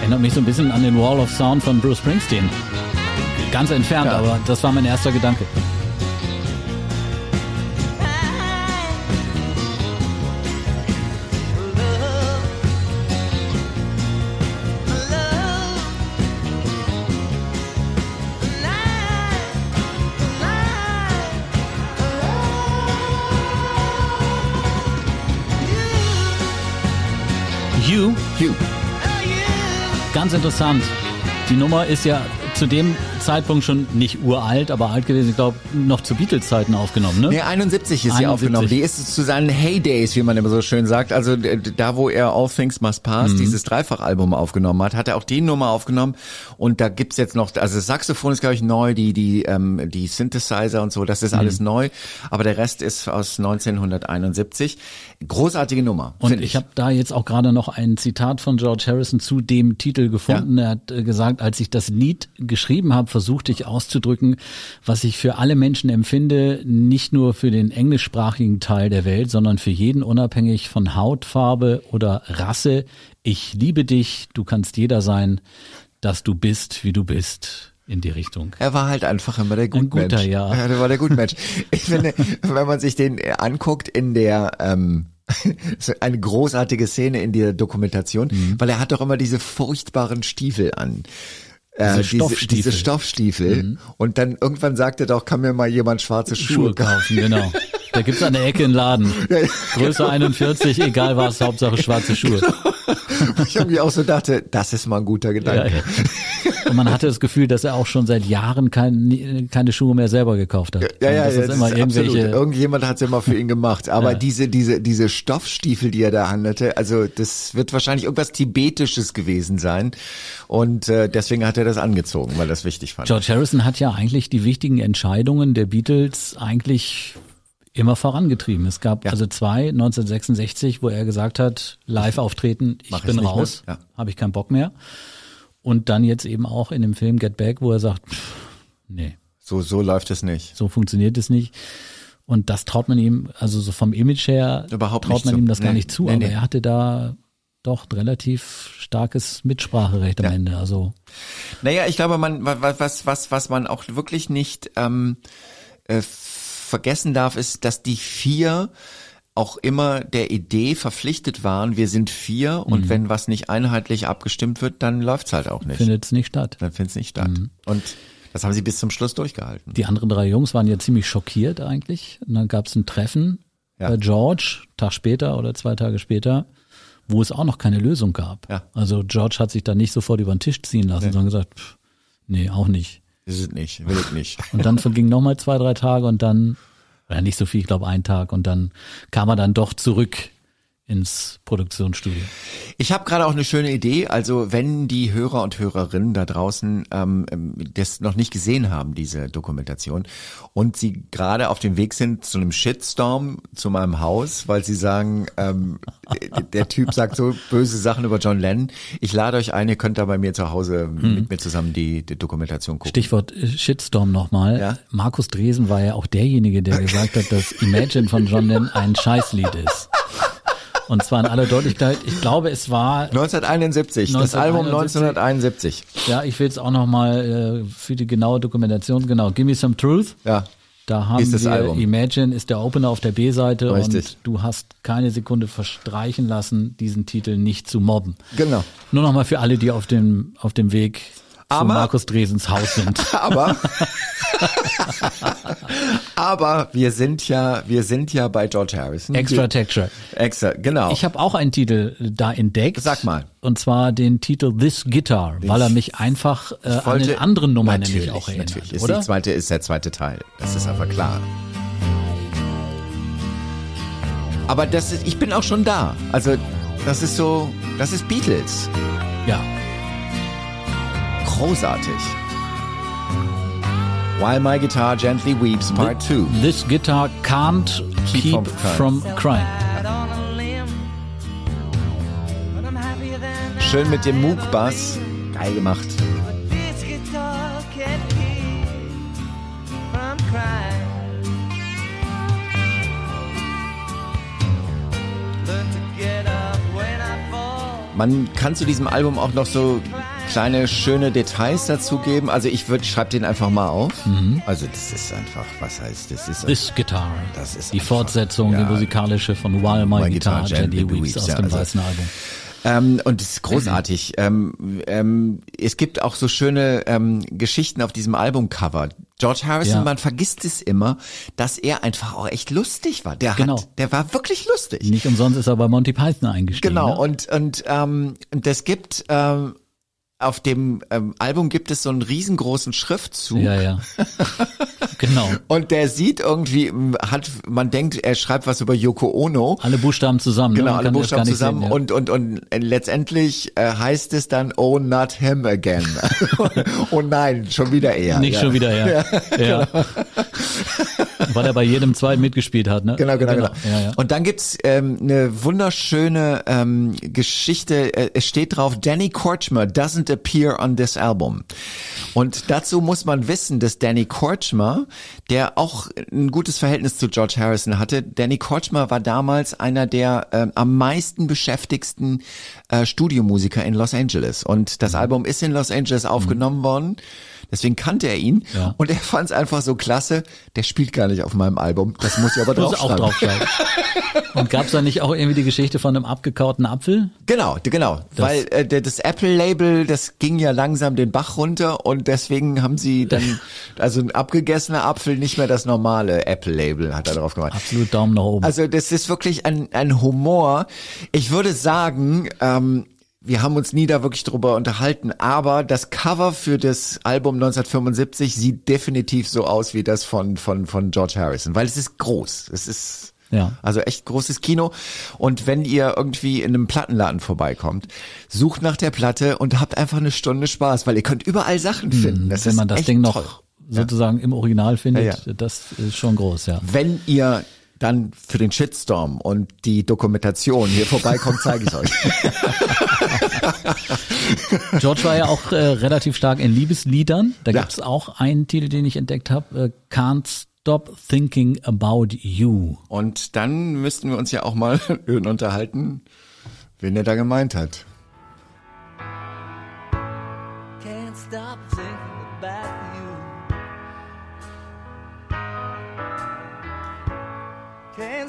Erinnert mich so ein bisschen an den Wall of Sound von Bruce Springsteen. Ganz entfernt, Ja. aber das war mein erster Gedanke. Ganz interessant. Die Nummer ist ja zu dem Zeitpunkt schon nicht uralt, aber alt gewesen. Ich glaube, noch zu Beatles-Zeiten aufgenommen, ne? Nee, 71 ist sie 71. aufgenommen. Die ist zu seinen Heydays, wie man immer so schön sagt. Also da, wo er All Things Must Pass, dieses Dreifachalbum aufgenommen hat, hat er auch die Nummer aufgenommen. Und da gibt's jetzt noch, also das Saxophon ist, glaube ich, neu, die, die, ähm, die Synthesizer und so, das ist alles neu. Aber der Rest ist aus 1971. Großartige Nummer. Und find ich habe da jetzt auch gerade noch ein Zitat von George Harrison zu dem Titel gefunden. Er hat äh, gesagt, als ich das Lied geschrieben habe, versuchte ich auszudrücken, was ich für alle Menschen empfinde, nicht nur für den englischsprachigen Teil der Welt, sondern für jeden unabhängig von Hautfarbe oder Rasse. Ich liebe dich, du kannst jeder sein, dass du bist, wie du bist, in die Richtung. Er war halt einfach immer der Gutmensch. guter, ja. Ja, der war der Gutmensch. Ich finde, wenn man sich den äh, anguckt in der, ähm, eine großartige Szene in der Dokumentation, Mhm. weil er hat doch immer diese furchtbaren Stiefel an. Äh, Diese diese, Stoffstiefel. Mhm. diese Stoffstiefel. Und dann irgendwann sagte doch, kann mir mal jemand schwarze Schuhe, Schuhe kaufen, genau. Da gibt's an der Ecke einen Laden. Größe 41, egal was, Hauptsache schwarze Schuhe. Ich irgendwie auch so dachte, das ist mal ein guter Ja, Gedanke. ja. Und man hatte das Gefühl, dass er auch schon seit Jahren kein, keine Schuhe mehr selber gekauft hat. Ja, ja, das ja, immer ist irgendwelche. absolut. Irgendjemand hat es immer für ihn gemacht. Aber Ja. diese, diese, diese Stoffstiefel, die er da handelte, also das wird wahrscheinlich irgendwas Tibetisches gewesen sein. Und äh, deswegen hat er das angezogen, weil er das wichtig fand. George Harrison hat ja eigentlich die wichtigen Entscheidungen der Beatles eigentlich immer vorangetrieben. Es gab Ja. also zwei, 1966, wo er gesagt hat, live auftreten, ich Mach bin raus, Ja. habe ich keinen Bock mehr. Und dann jetzt eben auch in dem Film Get Back, wo er sagt, pff, nee, So, so läuft es nicht. so funktioniert es nicht. Und das traut man ihm, also so vom Image her, Überhaupt traut man zu. ihm das gar Nee, nicht zu. nee, aber nee. er hatte da doch relativ starkes Mitspracherecht am Ja. Ende. Also Naja, ich glaube, man, wa- wa- was, was, was man auch wirklich nicht ähm, äh, vergessen darf, ist, dass die vier auch immer der Idee verpflichtet waren, wir sind vier und wenn was nicht einheitlich abgestimmt wird, dann läuft's halt auch nicht. findet es nicht statt. dann findet's nicht statt. Und das haben sie bis zum Schluss durchgehalten. Die anderen drei Jungs waren ja ziemlich schockiert eigentlich. Und dann gab es ein Treffen Ja. bei George, Tag später oder zwei Tage später, wo es auch noch keine Lösung gab. Ja. Also George hat sich da nicht sofort über den Tisch ziehen lassen, sondern gesagt, pff, nee, auch nicht. Ist es nicht, will ich nicht. Und dann vergingen nochmal zwei, drei Tage und dann, oder nicht so viel, ich glaube ein Tag und dann kam er dann doch zurück ins Produktionsstudio. Ich habe gerade auch eine schöne Idee. Also wenn die Hörer und Hörerinnen da draußen ähm, ähm, das noch nicht gesehen haben, diese Dokumentation, und sie gerade auf dem Weg sind zu einem Shitstorm zu meinem Haus, weil sie sagen, ähm, der- Typ sagt so böse Sachen über John Lennon. Ich lade euch ein, ihr könnt da bei mir zu Hause mit mir zusammen die, die Dokumentation gucken. Stichwort äh, Shitstorm nochmal. Ja. Markus Dresen war ja auch derjenige, der gesagt hat, dass Imagine von John Lennon ein Scheißlied ist. Und zwar in aller Deutlichkeit, ich glaube, es war, 1971, das Album 1971. 1971. ja, ich will es auch nochmal äh, für die genaue Dokumentation, genau, Give Me Some Truth. Ja, Da haben Ist das wir Album. Imagine ist der Opener auf der B-Seite Richtig. und du hast keine Sekunde verstreichen lassen, diesen Titel nicht zu mobben. genau. Nur nochmal für alle, die auf dem, auf dem Weg Aber- Markus Dresens Haus sind. Aber, aber wir sind ja, wir sind ja bei George Harrison. Extra Texture. Extra, genau. Ich habe auch einen Titel da entdeckt. Sag mal. Und zwar den Titel This Guitar, weil er mich einfach äh, an wollte- den anderen Nummern natürlich, nämlich auch erinnert. Natürlich, ist, oder? zweite, ist der zweite Teil. Das ist aber klar. Aber das ist, ich bin auch schon da. Also, das ist so, das ist Beatles. Ja. Großartig. While My Guitar Gently Weeps, Part 2. This guitar can't Keep keep, from from crying. Schön mit dem Moog-Bass. Geil gemacht. Man kann zu diesem Album auch noch so kleine schöne Details dazugeben. Also ich würde, schreib den einfach mal auf. Also das ist einfach, was heißt, das ist This Guitar. Das ist die einfach- Fortsetzung, ja. die musikalische von While My, My Guitar, Guitar Gently Weeps aus ja, dem also- weißen Album. Ähm, und es ist großartig. Ähm, ähm, es gibt auch so schöne ähm, Geschichten auf diesem Albumcover. George Harrison, Ja. man vergisst es immer, dass er einfach auch echt lustig war. Der Genau. hat, der war wirklich lustig. Nicht umsonst ist er bei Monty Python eingestiegen. Genau, Ne? und, und, ähm, es gibt, ähm, auf dem ähm, Album gibt es so einen riesengroßen Schriftzug. Ja, ja. genau. Und der sieht irgendwie, hat, man denkt, er schreibt was über Yoko Ono. Alle Buchstaben zusammen. Genau, ne? Alle Buchstaben zusammen Sehen, ja. und, und, und äh, letztendlich äh, heißt es dann, oh, not him again. oh nein, schon wieder er. Nicht ja. schon wieder, ja. ja. Weil er bei jedem zweiten mitgespielt hat, ne? Genau, genau, genau. Ja, ja. Und dann gibt's ähm, eine wunderschöne ähm, Geschichte. Äh, es steht drauf, Danny Kortchmer doesn't appear on this album. Und dazu muss man wissen, dass Danny Kortchmer, der auch ein gutes Verhältnis zu George Harrison hatte, Danny Kortchmer war damals einer der ähm, am meisten beschäftigsten äh, Studiomusiker in Los Angeles. Und das Album ist in Los Angeles aufgenommen worden. Deswegen kannte er ihn Ja. und er fand es einfach so klasse, der spielt gar nicht auf meinem Album, das muss ich aber Muss auch draufschreiben. draufschreiben. Und gab's da nicht auch irgendwie die Geschichte von einem abgekauten Apfel? Genau, genau, Das- weil äh, das Apple-Label, das ging ja langsam den Bach runter und deswegen haben sie dann, also ein abgegessener Apfel, nicht mehr das normale Apple-Label hat er drauf gemacht. Absolut Daumen nach oben. Also das ist wirklich ein, ein Humor. Ich würde sagen, ähm, wir haben uns nie da wirklich drüber unterhalten, aber das Cover für das Album 1975 sieht definitiv so aus wie das von, von, von George Harrison, weil es ist groß. Es ist Ja. also echt großes Kino. Und wenn ihr irgendwie in einem Plattenladen vorbeikommt, sucht nach der Platte und habt einfach eine Stunde Spaß, weil ihr könnt überall Sachen finden. Das Wenn man das Ding noch toll. sozusagen im Original findet, Ja, ja. das ist schon groß, ja. Wenn ihr dann für den Shitstorm und die Dokumentation hier vorbeikommt, zeige ich euch. George war ja auch äh, relativ stark in Liebesliedern. Da Ja. gibt's auch einen Titel, den ich entdeckt habe, äh, Can't Stop Thinking About You. Und dann müssten wir uns ja auch mal unterhalten, wen er da gemeint hat.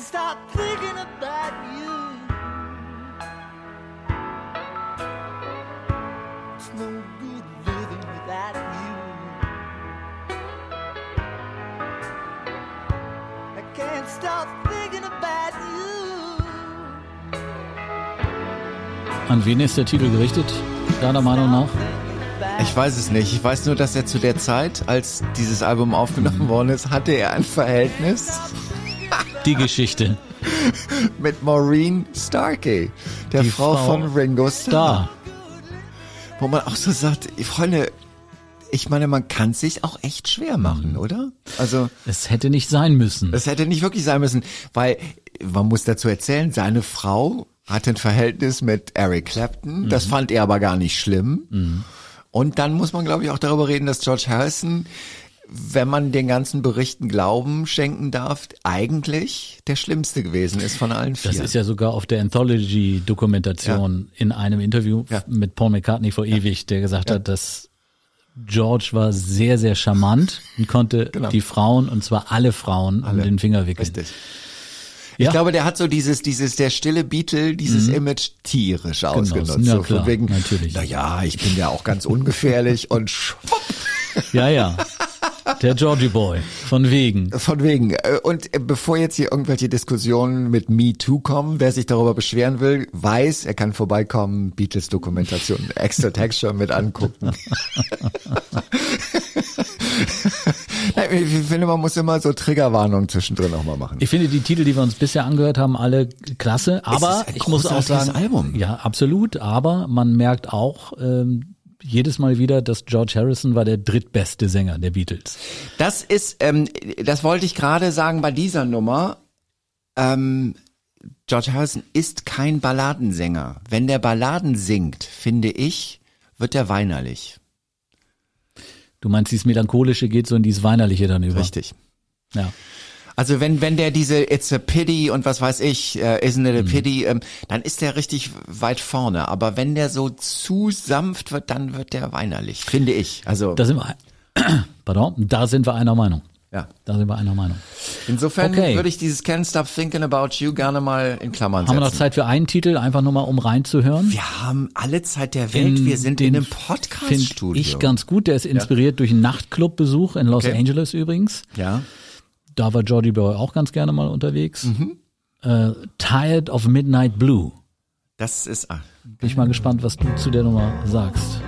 Can't stop thinking about you. It's no good living without you. I can't stop thinking about you. An wen ist der Titel gerichtet, deiner Meinung nach? Ich weiß es nicht. Ich weiß nur, dass er zu der Zeit, als dieses Album aufgenommen worden ist, hatte er ein Verhältnis Die Geschichte. mit Maureen Starkey, der Die Frau, Frau von Ringo Starr. Da. Wo man auch so sagt, Freunde, ich meine, man kann es sich auch echt schwer machen, oder? Also, Es hätte nicht sein müssen. das hätte nicht wirklich sein müssen, weil man muss dazu erzählen, seine Frau hatte ein Verhältnis mit Eric Clapton, das fand er aber gar nicht schlimm. Und dann muss man, glaube ich, auch darüber reden, dass George Harrison, wenn man den ganzen Berichten Glauben schenken darf, eigentlich der Schlimmste gewesen ist von allen vier. Das ist ja sogar auf der Anthology-Dokumentation in einem Interview Ja. mit Paul McCartney vor ewig, der gesagt hat, dass George war sehr, sehr charmant und konnte Genau. die Frauen, und zwar alle Frauen, um den Finger wickeln. Richtig. Ja. Ich glaube, der hat so dieses, dieses, der stille Beatle, dieses Image tierisch ausgenutzt. Mhm. Ja, so klar, wegen, natürlich. na ja, ich bin ja auch ganz ungefährlich und schwupp, Ja, ja. Der Georgie Boy. Von wegen. von wegen. Äh, Und äh, bevor jetzt hier irgendwelche Diskussionen mit Me Too kommen, wer sich darüber beschweren will, weiß, er kann vorbeikommen, Beatles Dokumentation, extra Texture mit angucken. Ich finde, man muss immer so Triggerwarnungen zwischendrin auch mal machen. Ich finde die Titel, die wir uns bisher angehört haben, alle klasse. Aber ich muss auch sagen, Album. ja, absolut. Aber man merkt auch ähm, jedes Mal wieder, dass George Harrison war der drittbeste Sänger der Beatles. Das ist, ähm, das wollte ich gerade sagen bei dieser Nummer. Ähm, George Harrison ist kein Balladensänger. Wenn der Balladen singt, finde ich, wird er weinerlich. Du meinst, dieses Melancholische geht so in dieses Weinerliche dann über. Richtig. Ja. Also wenn wenn der diese It's a Pity und was weiß ich, äh, Isn't it a Pity, ähm, dann ist der richtig weit vorne. Aber wenn der so zu sanft wird, dann wird der weinerlich, finde ich. Also Da sind wir, pardon, da sind wir einer Meinung. ja. Da sind wir einer Meinung. Insofern Okay. würde ich dieses Can't Stop Thinking About You gerne mal in Klammern Haben wir noch setzen. Zeit für einen Titel, einfach nur mal um reinzuhören? Wir haben alle Zeit der Welt. wir sind in einem Podcast-Studio. Finde ich ganz gut. Der ist inspiriert durch einen Nachtclubbesuch in Los Okay. Angeles übrigens. Ja. Da war Georgie Boy auch ganz gerne mal unterwegs. Mhm. Äh, Tired of Midnight Blue. Das ist. Ah. Bin ich mal gespannt, was du zu der Nummer sagst.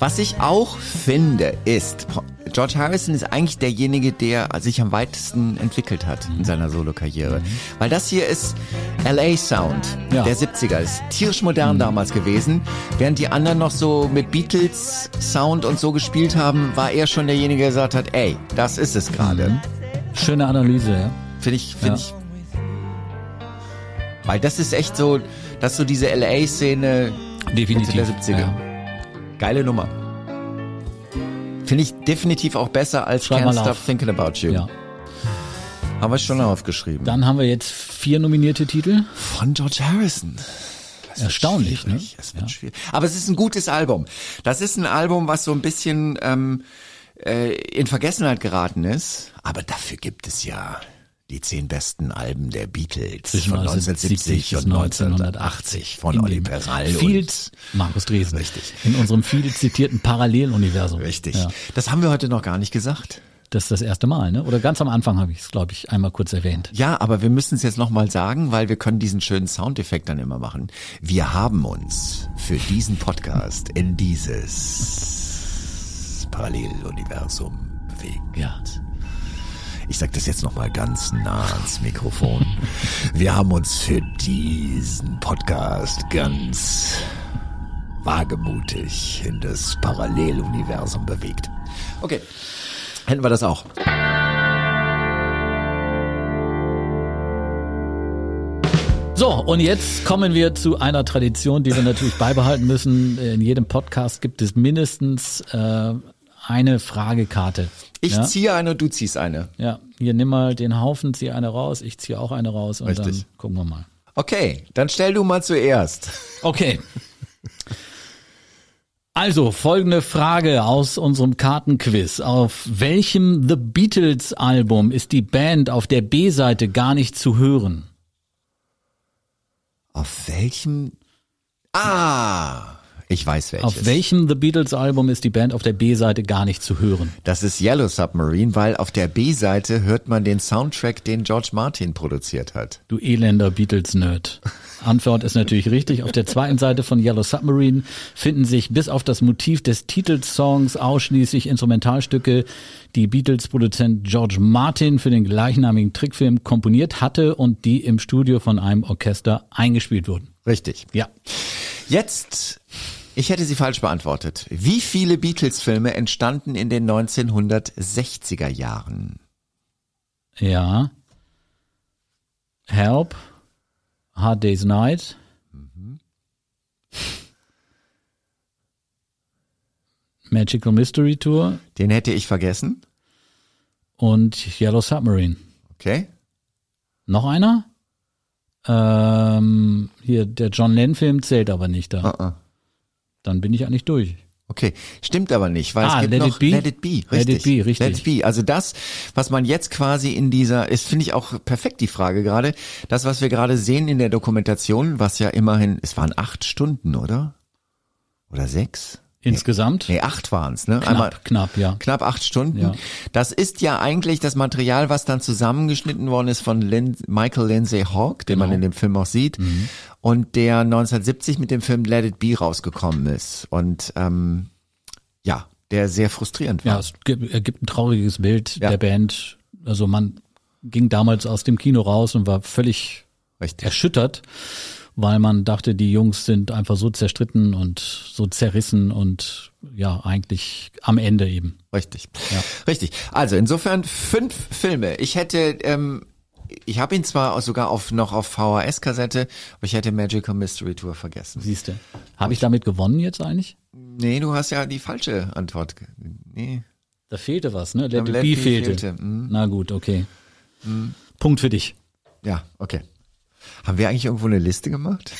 Was ich auch finde, ist, George Harrison ist eigentlich derjenige, der sich am weitesten entwickelt hat in seiner Solokarriere. Weil das hier ist LA Sound Ja. der 70er. Ist tierisch modern damals gewesen. Während die anderen noch so mit Beatles Sound und so gespielt haben, war er schon derjenige, der gesagt hat, ey, das ist es gerade. Schöne Analyse, ja. Finde ich, finde Ja. ich. Weil das ist echt so, dass so diese LA-Szene Definitiv. Der 70er. Ja. Geile Nummer. Finde ich definitiv auch besser als Schreib Can't Stop. Thinking About You. ja. Haben wir schon aufgeschrieben. Dann haben wir jetzt vier nominierte Titel. Von George Harrison. Erstaunlich, ne? Es wird schwierig. Aber es ist ein gutes Album. Das ist ein Album, was so ein bisschen ähm, äh, in Vergessenheit geraten ist. Aber dafür gibt es ja die zehn besten Alben der Beatles Zwischen von 1970 1970 und 1980 von Olli Perral viel, und Markus Dresen. Richtig. In unserem viel zitierten Paralleluniversum. Richtig. Ja. Das haben wir heute noch gar nicht gesagt. Das ist das erste Mal, ne? Oder ganz am Anfang habe ich es, glaube ich, einmal kurz erwähnt. Ja, aber wir müssen es jetzt nochmal sagen, weil wir können diesen schönen Soundeffekt dann immer machen. Wir haben uns für diesen Podcast in dieses Paralleluniversum bewegt. Ja. Ich sage das jetzt nochmal ganz nah ans Mikrofon. Wir haben uns für diesen Podcast ganz wagemutig in das Paralleluniversum bewegt. Okay, hätten wir das auch. So, und jetzt kommen wir zu einer Tradition, die wir natürlich beibehalten müssen. In jedem Podcast gibt es mindestens äh, eine Fragekarte. Ich ja? ziehe eine, du ziehst eine. Ja, hier nimm mal den Haufen, zieh eine raus, ich ziehe auch eine raus und Richtig. dann gucken wir mal. Okay, dann stell du mal zuerst. Okay. Also, folgende Frage aus unserem Kartenquiz. Auf welchem The Beatles Album ist die Band auf der B-Seite gar nicht zu hören? Auf welchem? Ah, ich weiß welches. Auf welchem The Beatles Album ist die Band auf der B-Seite gar nicht zu hören? Das ist Yellow Submarine, weil auf der B-Seite hört man den Soundtrack, den George Martin produziert hat. Du elender Beatles-Nerd. Antwort ist natürlich richtig. Auf der zweiten Seite von Yellow Submarine finden sich bis auf das Motiv des Titelsongs ausschließlich Instrumentalstücke, die Beatles-Produzent George Martin für den gleichnamigen Trickfilm komponiert hatte und die im Studio von einem Orchester eingespielt wurden. Richtig. Ja. Jetzt, ich hätte sie falsch beantwortet. Wie viele Beatles-Filme entstanden in den 1960er Jahren? Ja. Help. Hard Day's Night. Magical Mystery Tour Den hätte ich vergessen. und Yellow Submarine. Okay. Noch einer? Ähm, hier, der John Lennon-Film zählt aber nicht da. Uh -uh. Dann bin ich eigentlich durch. Okay, stimmt aber nicht, weil Ah, es gibt Let noch It Be? Let It Be, richtig. Let It Be, richtig. Let It Be. Also das, was man jetzt quasi in dieser, ist finde ich auch perfekt die Frage gerade. Das, was wir gerade sehen in der Dokumentation, was ja immerhin, es waren acht Stunden, oder? Oder sechs? Insgesamt? Nee, acht waren's, ne? Knapp, knapp, ja. Knapp acht Stunden. Ja. Das ist ja eigentlich das Material, was dann zusammengeschnitten worden ist von Lin Michael Lindsay Hawk, den Genau. man in dem Film auch sieht, Mhm. und der 1970 mit dem Film Let It Be rausgekommen ist. Und ähm, ja, der sehr frustrierend war. Ja, es gibt, ergibt ein trauriges Bild Ja. der Band. Also man ging damals aus dem Kino raus und war völlig Richtig. erschüttert, weil man dachte, die Jungs sind einfach so zerstritten und so zerrissen und ja, eigentlich am Ende eben. Richtig. Ja. Richtig. Also insofern fünf Filme. Ich hätte, ähm, ich habe ihn zwar auch sogar auf noch auf VHS-Kassette, aber ich hätte Magical Mystery Tour vergessen. Siehst du. Habe ich damit gewonnen jetzt eigentlich? Nee, du hast ja die falsche Antwort. Nee. Da fehlte was, ne? Let, Let It Be fehlte. fehlte, mhm. Na gut, okay. Punkt für dich. Ja, okay. Haben wir eigentlich irgendwo eine Liste gemacht?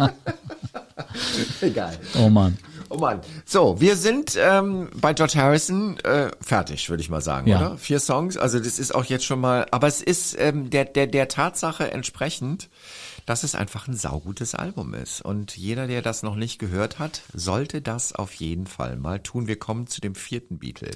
Egal. Oh Mann. Oh Mann. So, wir sind ähm, bei George Harrison äh, fertig, würde ich mal sagen, Ja. oder? Vier Songs. Also das ist auch jetzt schon mal, aber es ist ähm, der der der Tatsache entsprechend, dass es einfach ein saugutes Album ist. Und jeder, der das noch nicht gehört hat, sollte das auf jeden Fall mal tun. Wir kommen zu dem vierten Beatle.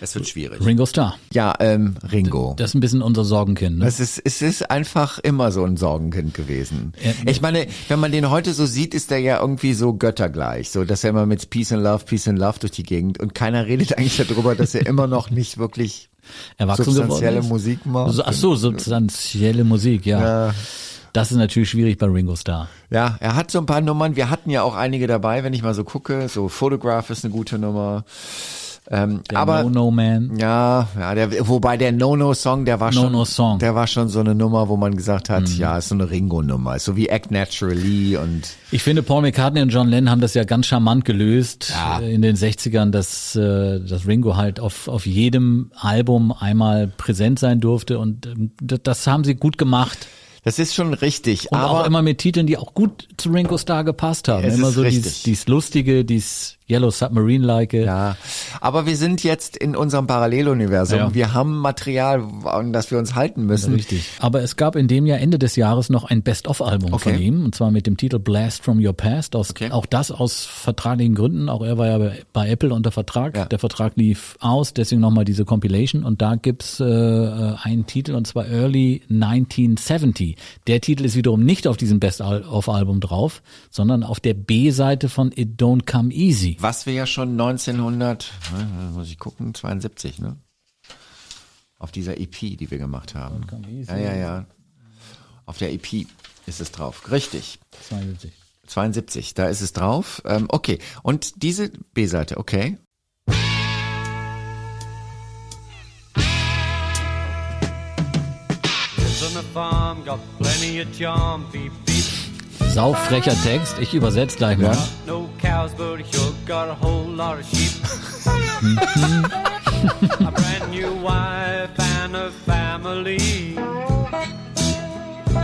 Es wird schwierig. Ringo Starr. Ja, ähm, Ringo. Das ist ein bisschen unser Sorgenkind. Ne? Es ist, es ist einfach immer so ein Sorgenkind gewesen. Ich meine, wenn man den heute so sieht, ist er ja irgendwie so göttergleich. So, dass er immer mit Peace and Love, Peace and Love durch die Gegend und keiner redet eigentlich darüber, dass er immer noch nicht wirklich Erwachsen substanzielle geworden ist. Musik macht. Ach so, substanzielle Musik, ja. Ja. Das ist natürlich schwierig bei Ringo Starr. Ja, er hat so ein paar Nummern. Wir hatten ja auch einige dabei, wenn ich mal so gucke. So Photograph ist eine gute Nummer. Ähm, Der aber No No Man. ja, ja, der, wobei der No-No-Song, der war schon, No-No-Song. der war schon so eine Nummer, wo man gesagt hat, ja, ist so eine Ringo-Nummer, ist so wie Act Naturally und Ich finde, Paul McCartney und John Lennon haben das ja ganz charmant gelöst Ja. äh, in den 60ern, dass, äh, dass Ringo halt auf, auf jedem Album einmal präsent sein durfte und ähm, das haben sie gut gemacht. Das ist schon richtig, Und aber auch immer mit Titeln, die auch gut zu Ringo Starr gepasst haben. Es immer ist so dies, dies Lustige, dies Yellow Submarine-like. Ja, aber wir sind jetzt in unserem Paralleluniversum. Ja. Wir haben Material, an das wir uns halten müssen. Richtig. Aber es gab in dem Jahr Ende des Jahres noch ein Best-of-Album Okay. von ihm, und zwar mit dem Titel Blast from Your Past. Aus, Okay. Auch das aus vertraglichen Gründen. Auch er war ja bei, Apple unter Vertrag. Ja. Der Vertrag lief aus, deswegen nochmal diese Compilation. Und da gibt's äh, äh, einen Titel, und zwar Early 1970. Der Titel ist wiederum nicht auf diesem Best-of-Album drauf, sondern auf der B-Seite von It Don't Come Easy. Was wir ja schon 1900, äh, muss ich gucken, 72, ne? Auf dieser EP, die wir gemacht haben. Ja, ja, ja. Auf der EP ist es drauf. Richtig. 72. 72, da ist es drauf. Ähm, okay. Und diese B-Seite, okay. Farm, got plenty of charm. Beep, beep. Saufrecher Text. Ich übersetze gleich mal. No cows, but he sure got a whole lot of sheep. a brand new wife and a family.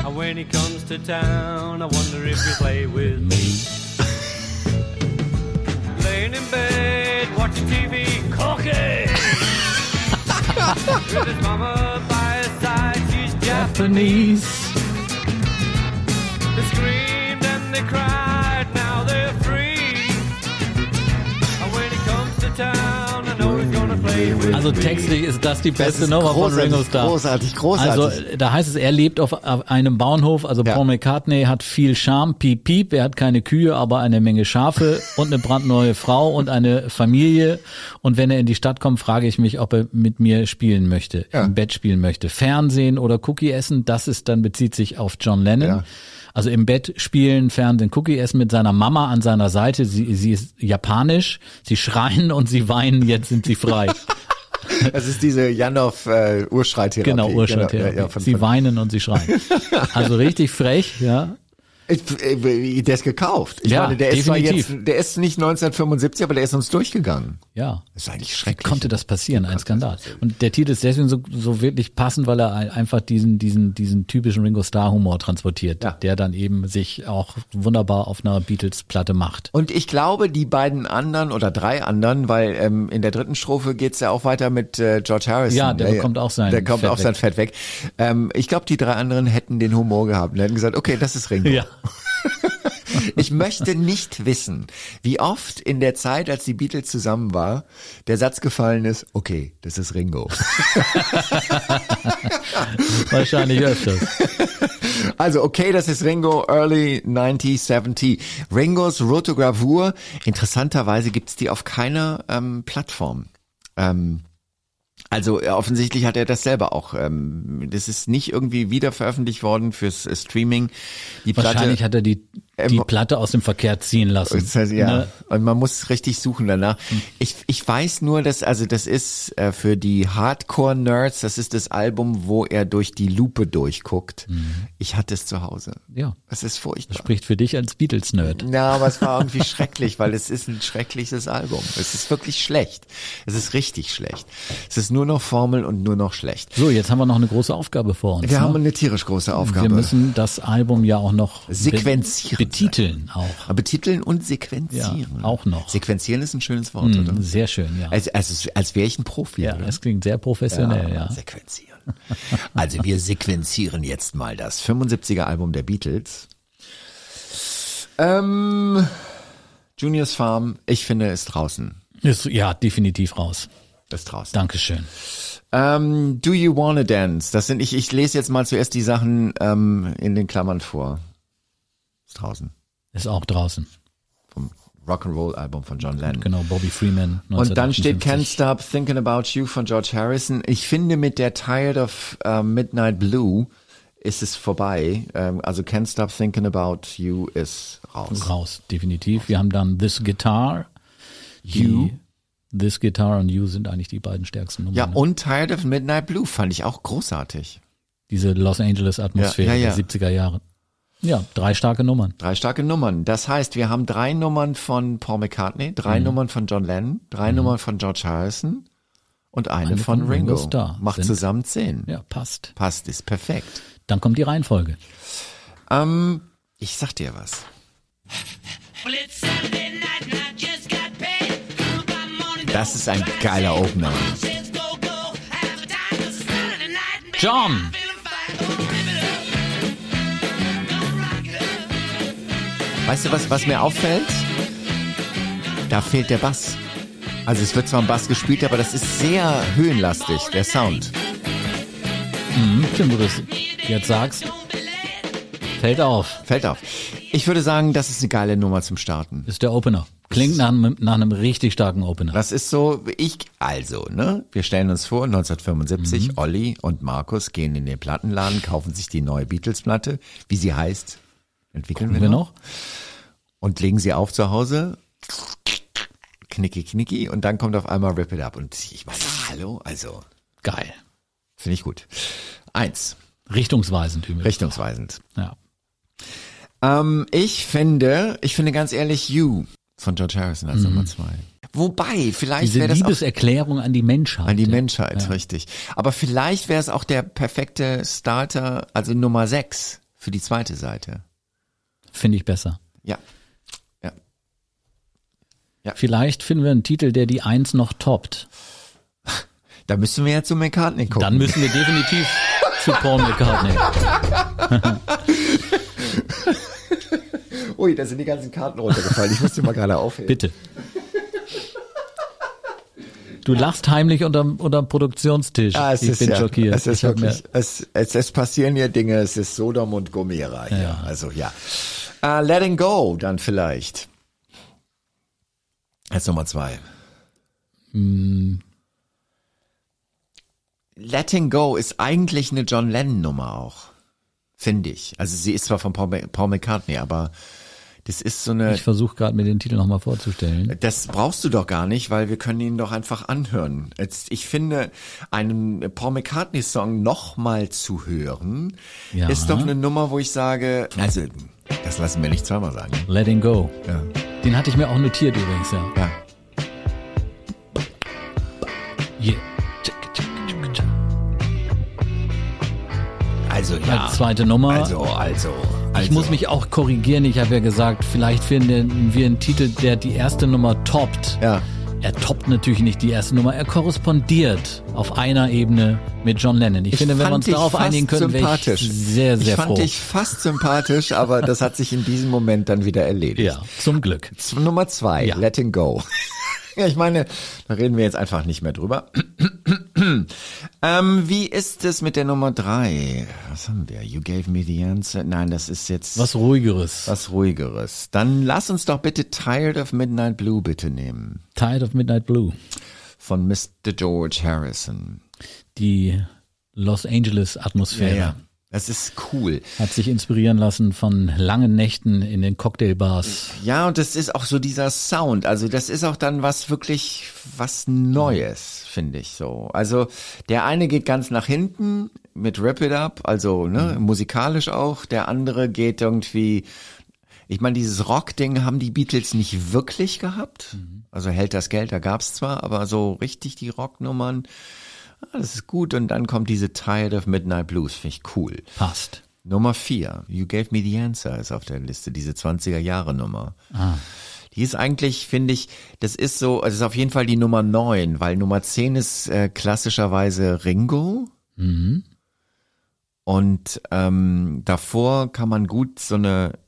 And when he comes to town, I wonder if he'll play with me. Laying in bed, watching TV, cooking. With his mama by his side, she's Japanese. Cried, now they're free. And when he comes to town, I know he's gonna play with Also textlich ist das die beste Nummer von Ringo Starr. großartig, großartig. Also da heißt es, er lebt auf, auf einem Bauernhof. Also Ja. Paul McCartney hat viel Charme, piep piep. Er hat keine Kühe, aber eine Menge Schafe und eine brandneue Frau und eine Familie. Und wenn er in die Stadt kommt, frage ich mich, ob er mit mir spielen möchte, Ja. im Bett spielen möchte. Fernsehen oder Cookie essen, das ist dann bezieht sich auf John Lennon. Ja. Also im Bett spielen, Fernsehen, Cookie essen mit seiner Mama an seiner Seite. Sie, sie ist japanisch. Sie schreien und sie weinen. Jetzt sind sie frei. Das ist diese Janov äh, Urschreitherapie. Genau, Urschreitherapie. Genau, ja, ja, von, Sie von, weinen und sie schreien. Also richtig frech, ja. Ich- äh, der ist gekauft. Ich Ja, meine, der ist zwar definitiv. jetzt, der ist nicht 1975, aber der ist uns durchgegangen. Ja. Das ist eigentlich Wie schrecklich. konnte das passieren? Ein Skandal. Und der Titel ist deswegen so, so wirklich passend, weil er ein- einfach diesen, diesen, diesen typischen Ringo Starr Humor transportiert, Ja. der dann eben sich auch wunderbar auf einer Beatles-Platte macht. Und ich glaube, die beiden anderen oder drei anderen, weil ähm, in der dritten Strophe geht's ja auch weiter mit äh, George Harrison. Ja, der bekommt auch sein Der kommt Fett auch sein weg. Fett weg. Ähm, ich glaube, die drei anderen hätten den Humor gehabt und hätten gesagt, okay, das ist Ringo. Ja. Ich möchte nicht wissen, wie oft in der Zeit, als die Beatles zusammen war, der Satz gefallen ist, okay, das ist Ringo. Wahrscheinlich öfters. Also, okay, das ist Ringo Early 1970. Ringos Rotogravur, interessanterweise gibt's die auf keiner ähm, Plattform. Ähm, also äh, offensichtlich hat er das selber auch. Ähm, das ist nicht irgendwie wieder veröffentlicht worden fürs äh, Streaming. Die Wahrscheinlich hat er die, die Ähm, Platte aus dem Verkehr ziehen lassen. Das heißt, ja, Ne? und man muss richtig suchen danach. Ich, ich weiß nur, dass, also das ist äh, für die Hardcore-Nerds, das ist das Album, wo er durch die Lupe durchguckt. Ich hatte es zu Hause. Ja. Es ist furchtbar. Spricht für dich als Beatles-Nerd. Ja, aber es war irgendwie schrecklich, weil es ist ein schreckliches Album. Es ist wirklich schlecht. Es ist richtig schlecht. Es ist nur noch Formel und nur noch schlecht. So, jetzt haben wir noch eine große Aufgabe vor uns. Wir ne? haben eine tierisch große Aufgabe. Wir müssen das Album ja auch noch Sequenzieren. Betiteln auch. Aber betiteln und sequenzieren. Ja, auch noch. Sequenzieren ist ein schönes Wort, oder? Sehr schön, ja. Als, als, als wäre ich ein Profi. Ja, oder? es klingt sehr professionell, ja. Sequenzieren. Also wir sequenzieren jetzt mal das 75er Album der Beatles. Ähm, Juniors Farm, ich finde, ist draußen. Ist, ja, definitiv raus. Ist draußen. Dankeschön. Ähm, Do You Wanna Dance? Das sind ich. Ich lese jetzt mal zuerst die Sachen ähm, in den Klammern vor. Ist draußen Ist auch draußen. vom Rock'n'Roll Album von John Lennon. Genau, Bobby Freeman. Und dann steht Can't 1958. Stop Thinking About You von George Harrison. Ich finde mit der Tired of äh, Midnight Blue ist es vorbei. Ähm, also Can't Stop Thinking About You ist raus. raus, definitiv. Wir haben dann This Guitar. You. This Guitar und You sind eigentlich die beiden stärksten Nummern. Ja, und Tired of Midnight Blue fand ich auch großartig. Diese Los Angeles Atmosphäre Ja, ja, ja. der 70er Jahre. Ja, drei starke Nummern. Drei starke Nummern. Das heißt, wir haben drei Nummern von Paul McCartney, drei Mhm. Nummern von John Lennon, drei Nummern von George Harrison und eine, Eine von von Ringo. Ringo Starr. Macht Sind- zusammen zehn. Ja, passt. Passt, ist perfekt. Dann kommt die Reihenfolge. Ähm, ich sag dir was. Well, it's Saturday night and I Weißt du, was, was mir auffällt? Da fehlt der Bass. Also es wird zwar ein Bass gespielt, aber das ist sehr höhenlastig, der Sound. Hm, stimmt, jetzt sagst. Fällt auf. Fällt auf. Ich würde sagen, das ist eine geile Nummer zum Starten. Ist der Opener. Klingt nach einem, nach einem richtig starken Opener. Das ist so, ich, also, ne, wir stellen uns vor, 1975, Mhm. Olli und Markus gehen in den Plattenladen, kaufen sich die neue Beatles-Platte, wie sie heißt, entwickeln wir, wir noch, und legen sie auf zu Hause, knicki knicki, und dann kommt auf einmal Rip It Up. Und ich meine, hallo, also, Geil. finde ich gut. Eins, Richtungsweisend übrigens. richtungsweisend. Ja. Ähm, ich finde, ich finde ganz ehrlich You von George Harrison als Nummer zwei. Wobei, vielleicht Mhm. Wäre das auch Liebeserklärung an die Menschheit. An die ja. Menschheit, richtig. Aber vielleicht wäre es auch der perfekte Starter, also Nummer 6 für die zweite Seite. Finde ich besser. Ja. Vielleicht finden wir einen Titel, der die Eins noch toppt. Da müssen wir jetzt zu McCartney gucken. Dann müssen wir definitiv zu Paul McCartney. Ui, da sind die ganzen Karten runtergefallen. Ich muss die mal gerade aufheben. Bitte. Du lachst heimlich unterm, unterm Produktionstisch. Ah, es ich ist bin ja, schockiert. Es ist wirklich, es, es, es passieren hier Dinge, es ist Sodom und Gomera hier. Ja. Also ja. Uh, Letting Go dann vielleicht. Als Nummer zwei. Hm. Letting Go ist eigentlich eine John Lennon Nummer auch. Finde ich. Also sie ist zwar von Paul, Paul McCartney, aber das ist so eine, Ich versuche gerade mir den Titel nochmal vorzustellen. das brauchst du doch gar nicht, weil wir können ihn doch einfach anhören. Jetzt, ich finde, einen Paul McCartney Song nochmal zu hören, Ja. ist doch eine Nummer, wo ich sage, also, das lassen wir nicht zweimal sagen. Letting Go. Ja. Den hatte ich mir auch notiert übrigens, ja. ja. Yeah. Also, ja. Als zweite Nummer. Also, also, also. Ich muss mich auch korrigieren. Ich habe ja gesagt, vielleicht finden wir einen Titel, der die erste Nummer toppt. Ja. Er toppt natürlich nicht die erste Nummer. Er korrespondiert auf einer Ebene mit John Lennon. Ich, finde, wenn wir fand uns darauf einigen können, wäre ich sympathisch. sehr, sehr ich fand froh. dich fast sympathisch, aber das hat sich in diesem Moment dann wieder erledigt. ja, zum Glück. Nummer zwei, Ja. Letting Go. ja, ich meine, da reden wir jetzt einfach nicht mehr drüber. ähm, wie ist es mit der Nummer drei? Was haben wir? You gave me the answer. Nein, das ist jetzt Was ruhigeres. was ruhigeres. Dann lass uns doch bitte Tired of Midnight Blue bitte nehmen. Tide of Midnight Blue. Von Mr. George Harrison. Die Los Angeles Atmosphäre. Das ist cool. Hat sich inspirieren lassen von langen Nächten in den Cocktailbars. Ja, und das ist auch so dieser Sound. Also das ist auch dann was wirklich was Neues, finde ich so. Also der eine geht ganz nach hinten mit Rip It Up, also ne, musikalisch auch. Der andere geht irgendwie, ich meine, dieses Rock-Ding haben die Beatles nicht wirklich gehabt. Also hält das Geld, da gab's zwar, aber so richtig die Rocknummern, ah, das ist gut. Und dann kommt diese Tired of Midnight Blues, finde ich cool. Passt. Nummer vier, You Gave Me the Answer ist auf der Liste, diese 20er Jahre Nummer. Die ist eigentlich, finde ich, das ist so, also ist auf jeden Fall die Nummer neun, weil Nummer zehn ist äh, klassischerweise Ringo Mhm. Und ähm, davor kann man gut so eine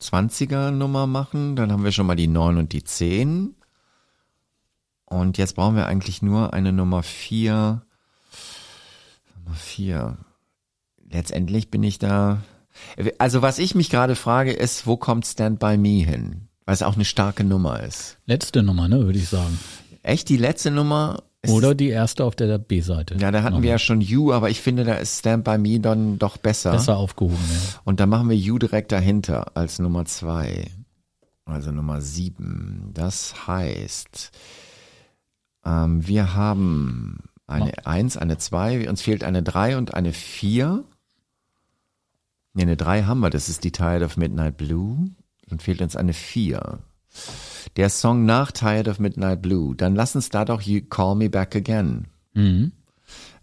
20er Nummer machen. Dann haben wir schon mal die 9 und die 10. Und jetzt brauchen wir eigentlich nur eine Nummer 4. Nummer 4. Letztendlich bin ich da. Also was ich mich gerade frage ist, wo kommt Stand By Me hin? Weil es auch eine starke Nummer ist. Letzte Nummer, ne, würde ich sagen. Echt die letzte Nummer? Oder die erste auf der B-Seite. Ja, da hatten wir ja schon You, aber ich finde, da ist Stand By Me dann doch besser. Besser aufgehoben, ja. Und dann machen wir You direkt dahinter als Nummer zwei. Also Nummer sieben. Das heißt, ähm, wir haben eine eins, eine zwei, uns fehlt eine drei und eine vier. Ne, eine drei haben wir, das ist die Tired of Midnight Blue. Dann fehlt uns eine vier. Der Song nach Tired of Midnight Blue. Dann lass uns da doch You Call Me Back Again. Mhm.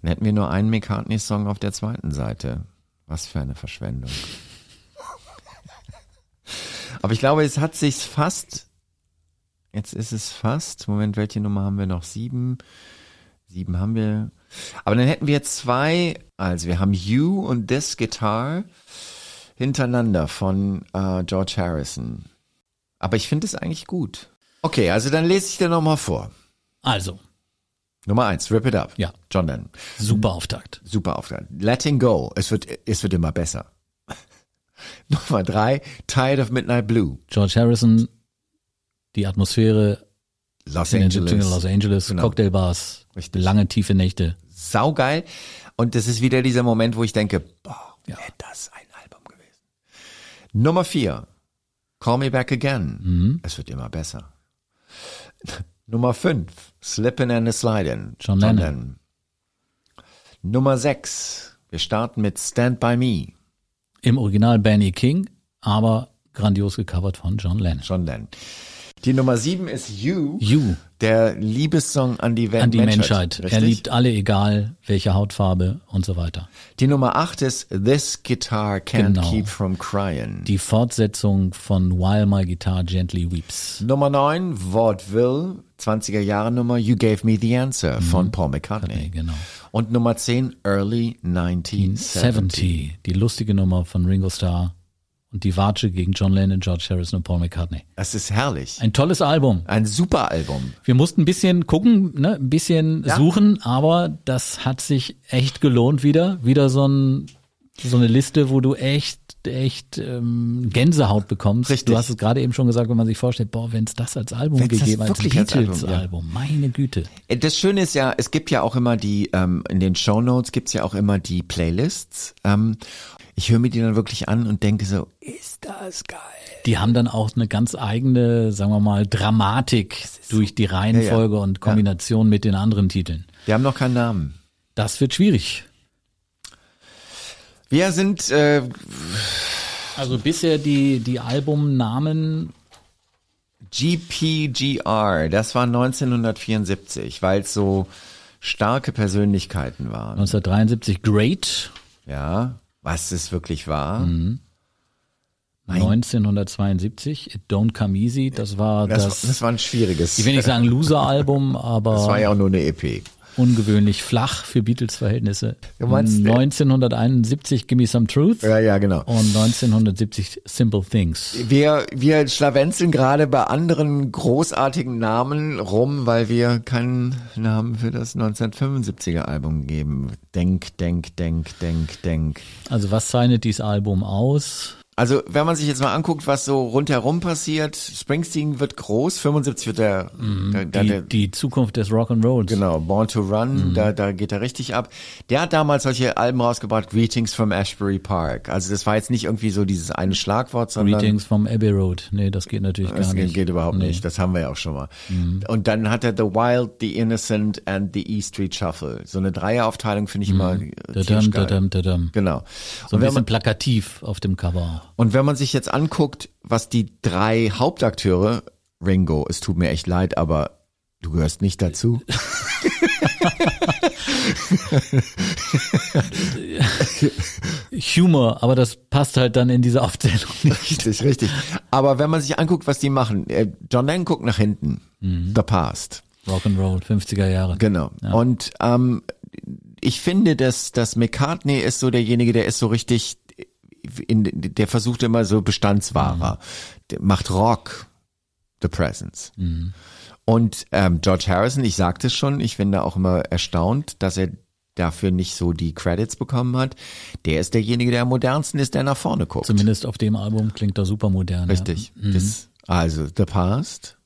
Dann hätten wir nur einen McCartney-Song auf der zweiten Seite. Was für eine Verschwendung. Aber ich glaube, es hat sich fast, jetzt ist es fast, Moment, welche Nummer haben wir noch? Sieben. Sieben haben wir. Aber dann hätten wir jetzt zwei, also wir haben You und This Guitar hintereinander von äh, George Harrison. Aber ich finde es eigentlich gut. Okay, also dann lese ich dir nochmal vor. Also, Nummer eins, Rip It Up. Ja. John Lennon. super Auftakt. Super Auftrag. Letting Go. Es wird, es wird immer besser. Nummer drei, Tired of Midnight Blue. George Harrison, die Atmosphäre Los in Angeles. 70ern Los Angeles, Genau. Cocktailbars, Richtig. lange tiefe Nächte. Saugeil. Und das ist wieder dieser Moment, wo ich denke, boah, wäre das ein Album gewesen. Nummer vier, Call Me Back Again. Mhm. Es wird immer besser. Nummer fünf, Slippin' and a Slidin'. John Lennon. Nummer sechs, wir starten mit Stand By Me. Im Original Benny King, aber grandios gecovert von John Lennon. John Lennon. Die Nummer sieben ist You, You der Liebessong an die, Welt an die Menschheit. Richtig? Er liebt alle, egal welche Hautfarbe und so weiter. Die Nummer acht ist This Guitar Can't Genau. Keep From Crying. Die Fortsetzung von While My Guitar Gently Weeps. Nummer neun, Vaudeville, 20er Jahre Nummer You Gave Me the Answer von Paul McCartney. Nee, genau. Und Nummer zehn, Early 1970. 70, die lustige Nummer von Ringo Starr und die Watsche gegen John Lennon, George Harrison und Paul McCartney. Das ist herrlich. Ein tolles Album. Ein super Album. Wir mussten ein bisschen gucken, ne, ein bisschen Ja. suchen, aber das hat sich echt gelohnt wieder. Wieder so ein so eine Liste, wo du echt echt ähm, Gänsehaut bekommst. Richtig. Du hast es gerade eben schon gesagt, wenn man sich vorstellt, boah, wenn es das als Album Wenn's gegeben, als Album, Beatles-Album, ja. meine Güte. Äh, Das Schöne ist ja, es gibt ja auch immer die, ähm, in den Shownotes gibt's ja auch immer die Playlists. Ähm, ich höre mir die dann wirklich an und denke so, ist das geil. Die haben dann auch eine ganz eigene, sagen wir mal, Dramatik durch die Reihenfolge Ja, ja. und Kombination mit den anderen Titeln. Wir haben noch keinen Namen. Das wird schwierig. Wir sind, äh, Also bisher die, die Albumnamen, GPGR, das war 1974, weil es so starke Persönlichkeiten waren. 1973 Great, Ja, was es wirklich war. Mhm. 1972 It Don't Come Easy, das war Das, das, das war ein schwieriges. ich will nicht sagen Loser-Album, aber das war ja auch nur eine EP. Ungewöhnlich flach für Beatles-Verhältnisse. Du meinst, äh, 1971 Gimme Some Truth Ja, ja, genau. und 1970 Simple Things. Wir, wir schlawenzeln gerade bei anderen großartigen Namen rum, weil wir keinen Namen für das 1975er Album geben. Denk, denk, denk, denk, denk. Also was zeichnet dieses Album aus? Also, wenn man sich jetzt mal anguckt, was so rundherum passiert, Springsteen wird groß, 75 wird der, der, der, Die, der die Zukunft des Rock'n'Rolls. Genau, Born to Run, da, da geht er richtig ab. Der hat damals solche Alben rausgebracht, Greetings from Ashbury Park. Also das war jetzt nicht irgendwie so dieses eine Schlagwort, sondern Greetings vom Abbey Road. Nee, das geht natürlich das gar geht, nicht. geht überhaupt nee. Mhm. nicht. Das haben wir ja auch schon mal. Und dann hat er The Wild, The Innocent and The E Street Shuffle. So eine Dreieraufteilung finde ich immer Mhm. äh, Dadam, tierisch geil. dadam, dadam. Genau. So ein bisschen man, plakativ auf dem Cover. Und wenn man sich jetzt anguckt, was die drei Hauptakteure, Ringo, es tut mir echt leid, aber du gehörst nicht dazu. Humor, aber das passt halt dann in diese Aufzählung nicht. Richtig, richtig. Aber wenn man sich anguckt, was die machen, äh, John Lennon guckt nach hinten. Mhm. The Past. Rock'n'Roll, 50er Jahre. Genau. Und ähm, ich finde, dass, dass McCartney ist so derjenige, der ist so richtig, in, der versucht immer so Bestandswahrer. Der macht Rock, The Presence. Und ähm, George Harrison, ich sagte es schon, ich bin da auch immer erstaunt, dass er dafür nicht so die Credits bekommen hat. Der ist derjenige, der am modernsten ist, der nach vorne guckt. Zumindest auf dem Album klingt er super modern. Richtig. Ja. Mhm. Das, also The Past,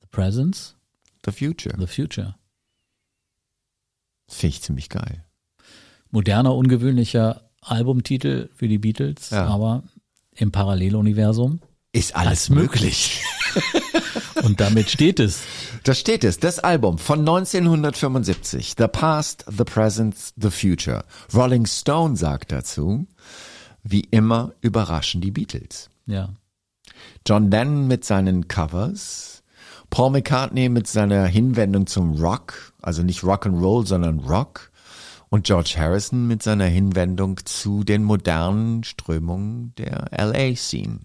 The Presence, The Future. The Future. Finde ich ziemlich geil. Moderner, ungewöhnlicher Albumtitel für die Beatles, Ja. aber im Paralleluniversum. Ist alles möglich. Und damit steht es. Da steht es, das Album von 1975, The Past, The Present, The Future. Rolling Stone sagt dazu, wie immer überraschen die Beatles. Ja. John Lennon mit seinen Covers, Paul McCartney mit seiner Hinwendung zum Rock, also nicht Rock and Roll, sondern Rock, und George Harrison mit seiner Hinwendung zu den modernen Strömungen der LA-Scene.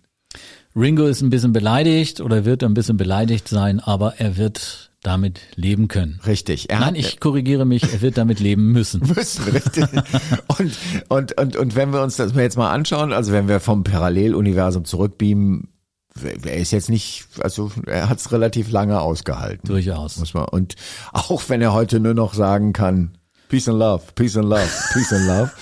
Ringo ist ein bisschen beleidigt oder wird ein bisschen beleidigt sein, aber er wird damit leben können. Richtig. Er Nein, ich korrigiere mich, er wird damit leben müssen. müssen, richtig. und, und, und, und wenn wir uns das jetzt mal anschauen, also wenn wir vom Paralleluniversum zurückbeamen, er ist jetzt nicht, also er hat es relativ lange ausgehalten. Durchaus. Muss man. Und auch wenn er heute nur noch sagen kann, Peace and Love, Peace and Love, Peace and Love.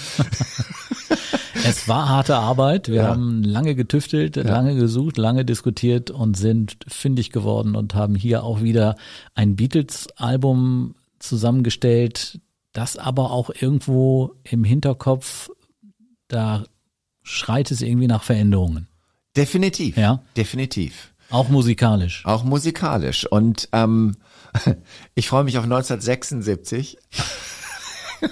Es war harte Arbeit. Wir Ja. haben lange getüftelt, lange gesucht, lange diskutiert und sind fündig geworden und haben hier auch wieder ein Beatles-Album zusammengestellt, das aber auch irgendwo im Hinterkopf, da schreit es irgendwie nach Veränderungen. Definitiv. Ja. Definitiv. Auch musikalisch. Auch musikalisch. Und ähm, ich freue mich auf 1976.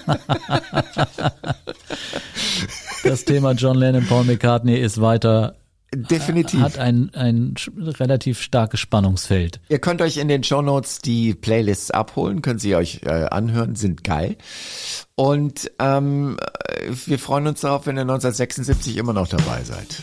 Das Thema John Lennon, Paul McCartney ist weiter, Definitiv. hat ein, ein relativ starkes Spannungsfeld. Ihr könnt euch in den Shownotes die Playlists abholen, können sie euch äh, anhören, sind geil. Und ähm, äh, wir freuen uns darauf, wenn ihr 1976 immer noch dabei seid.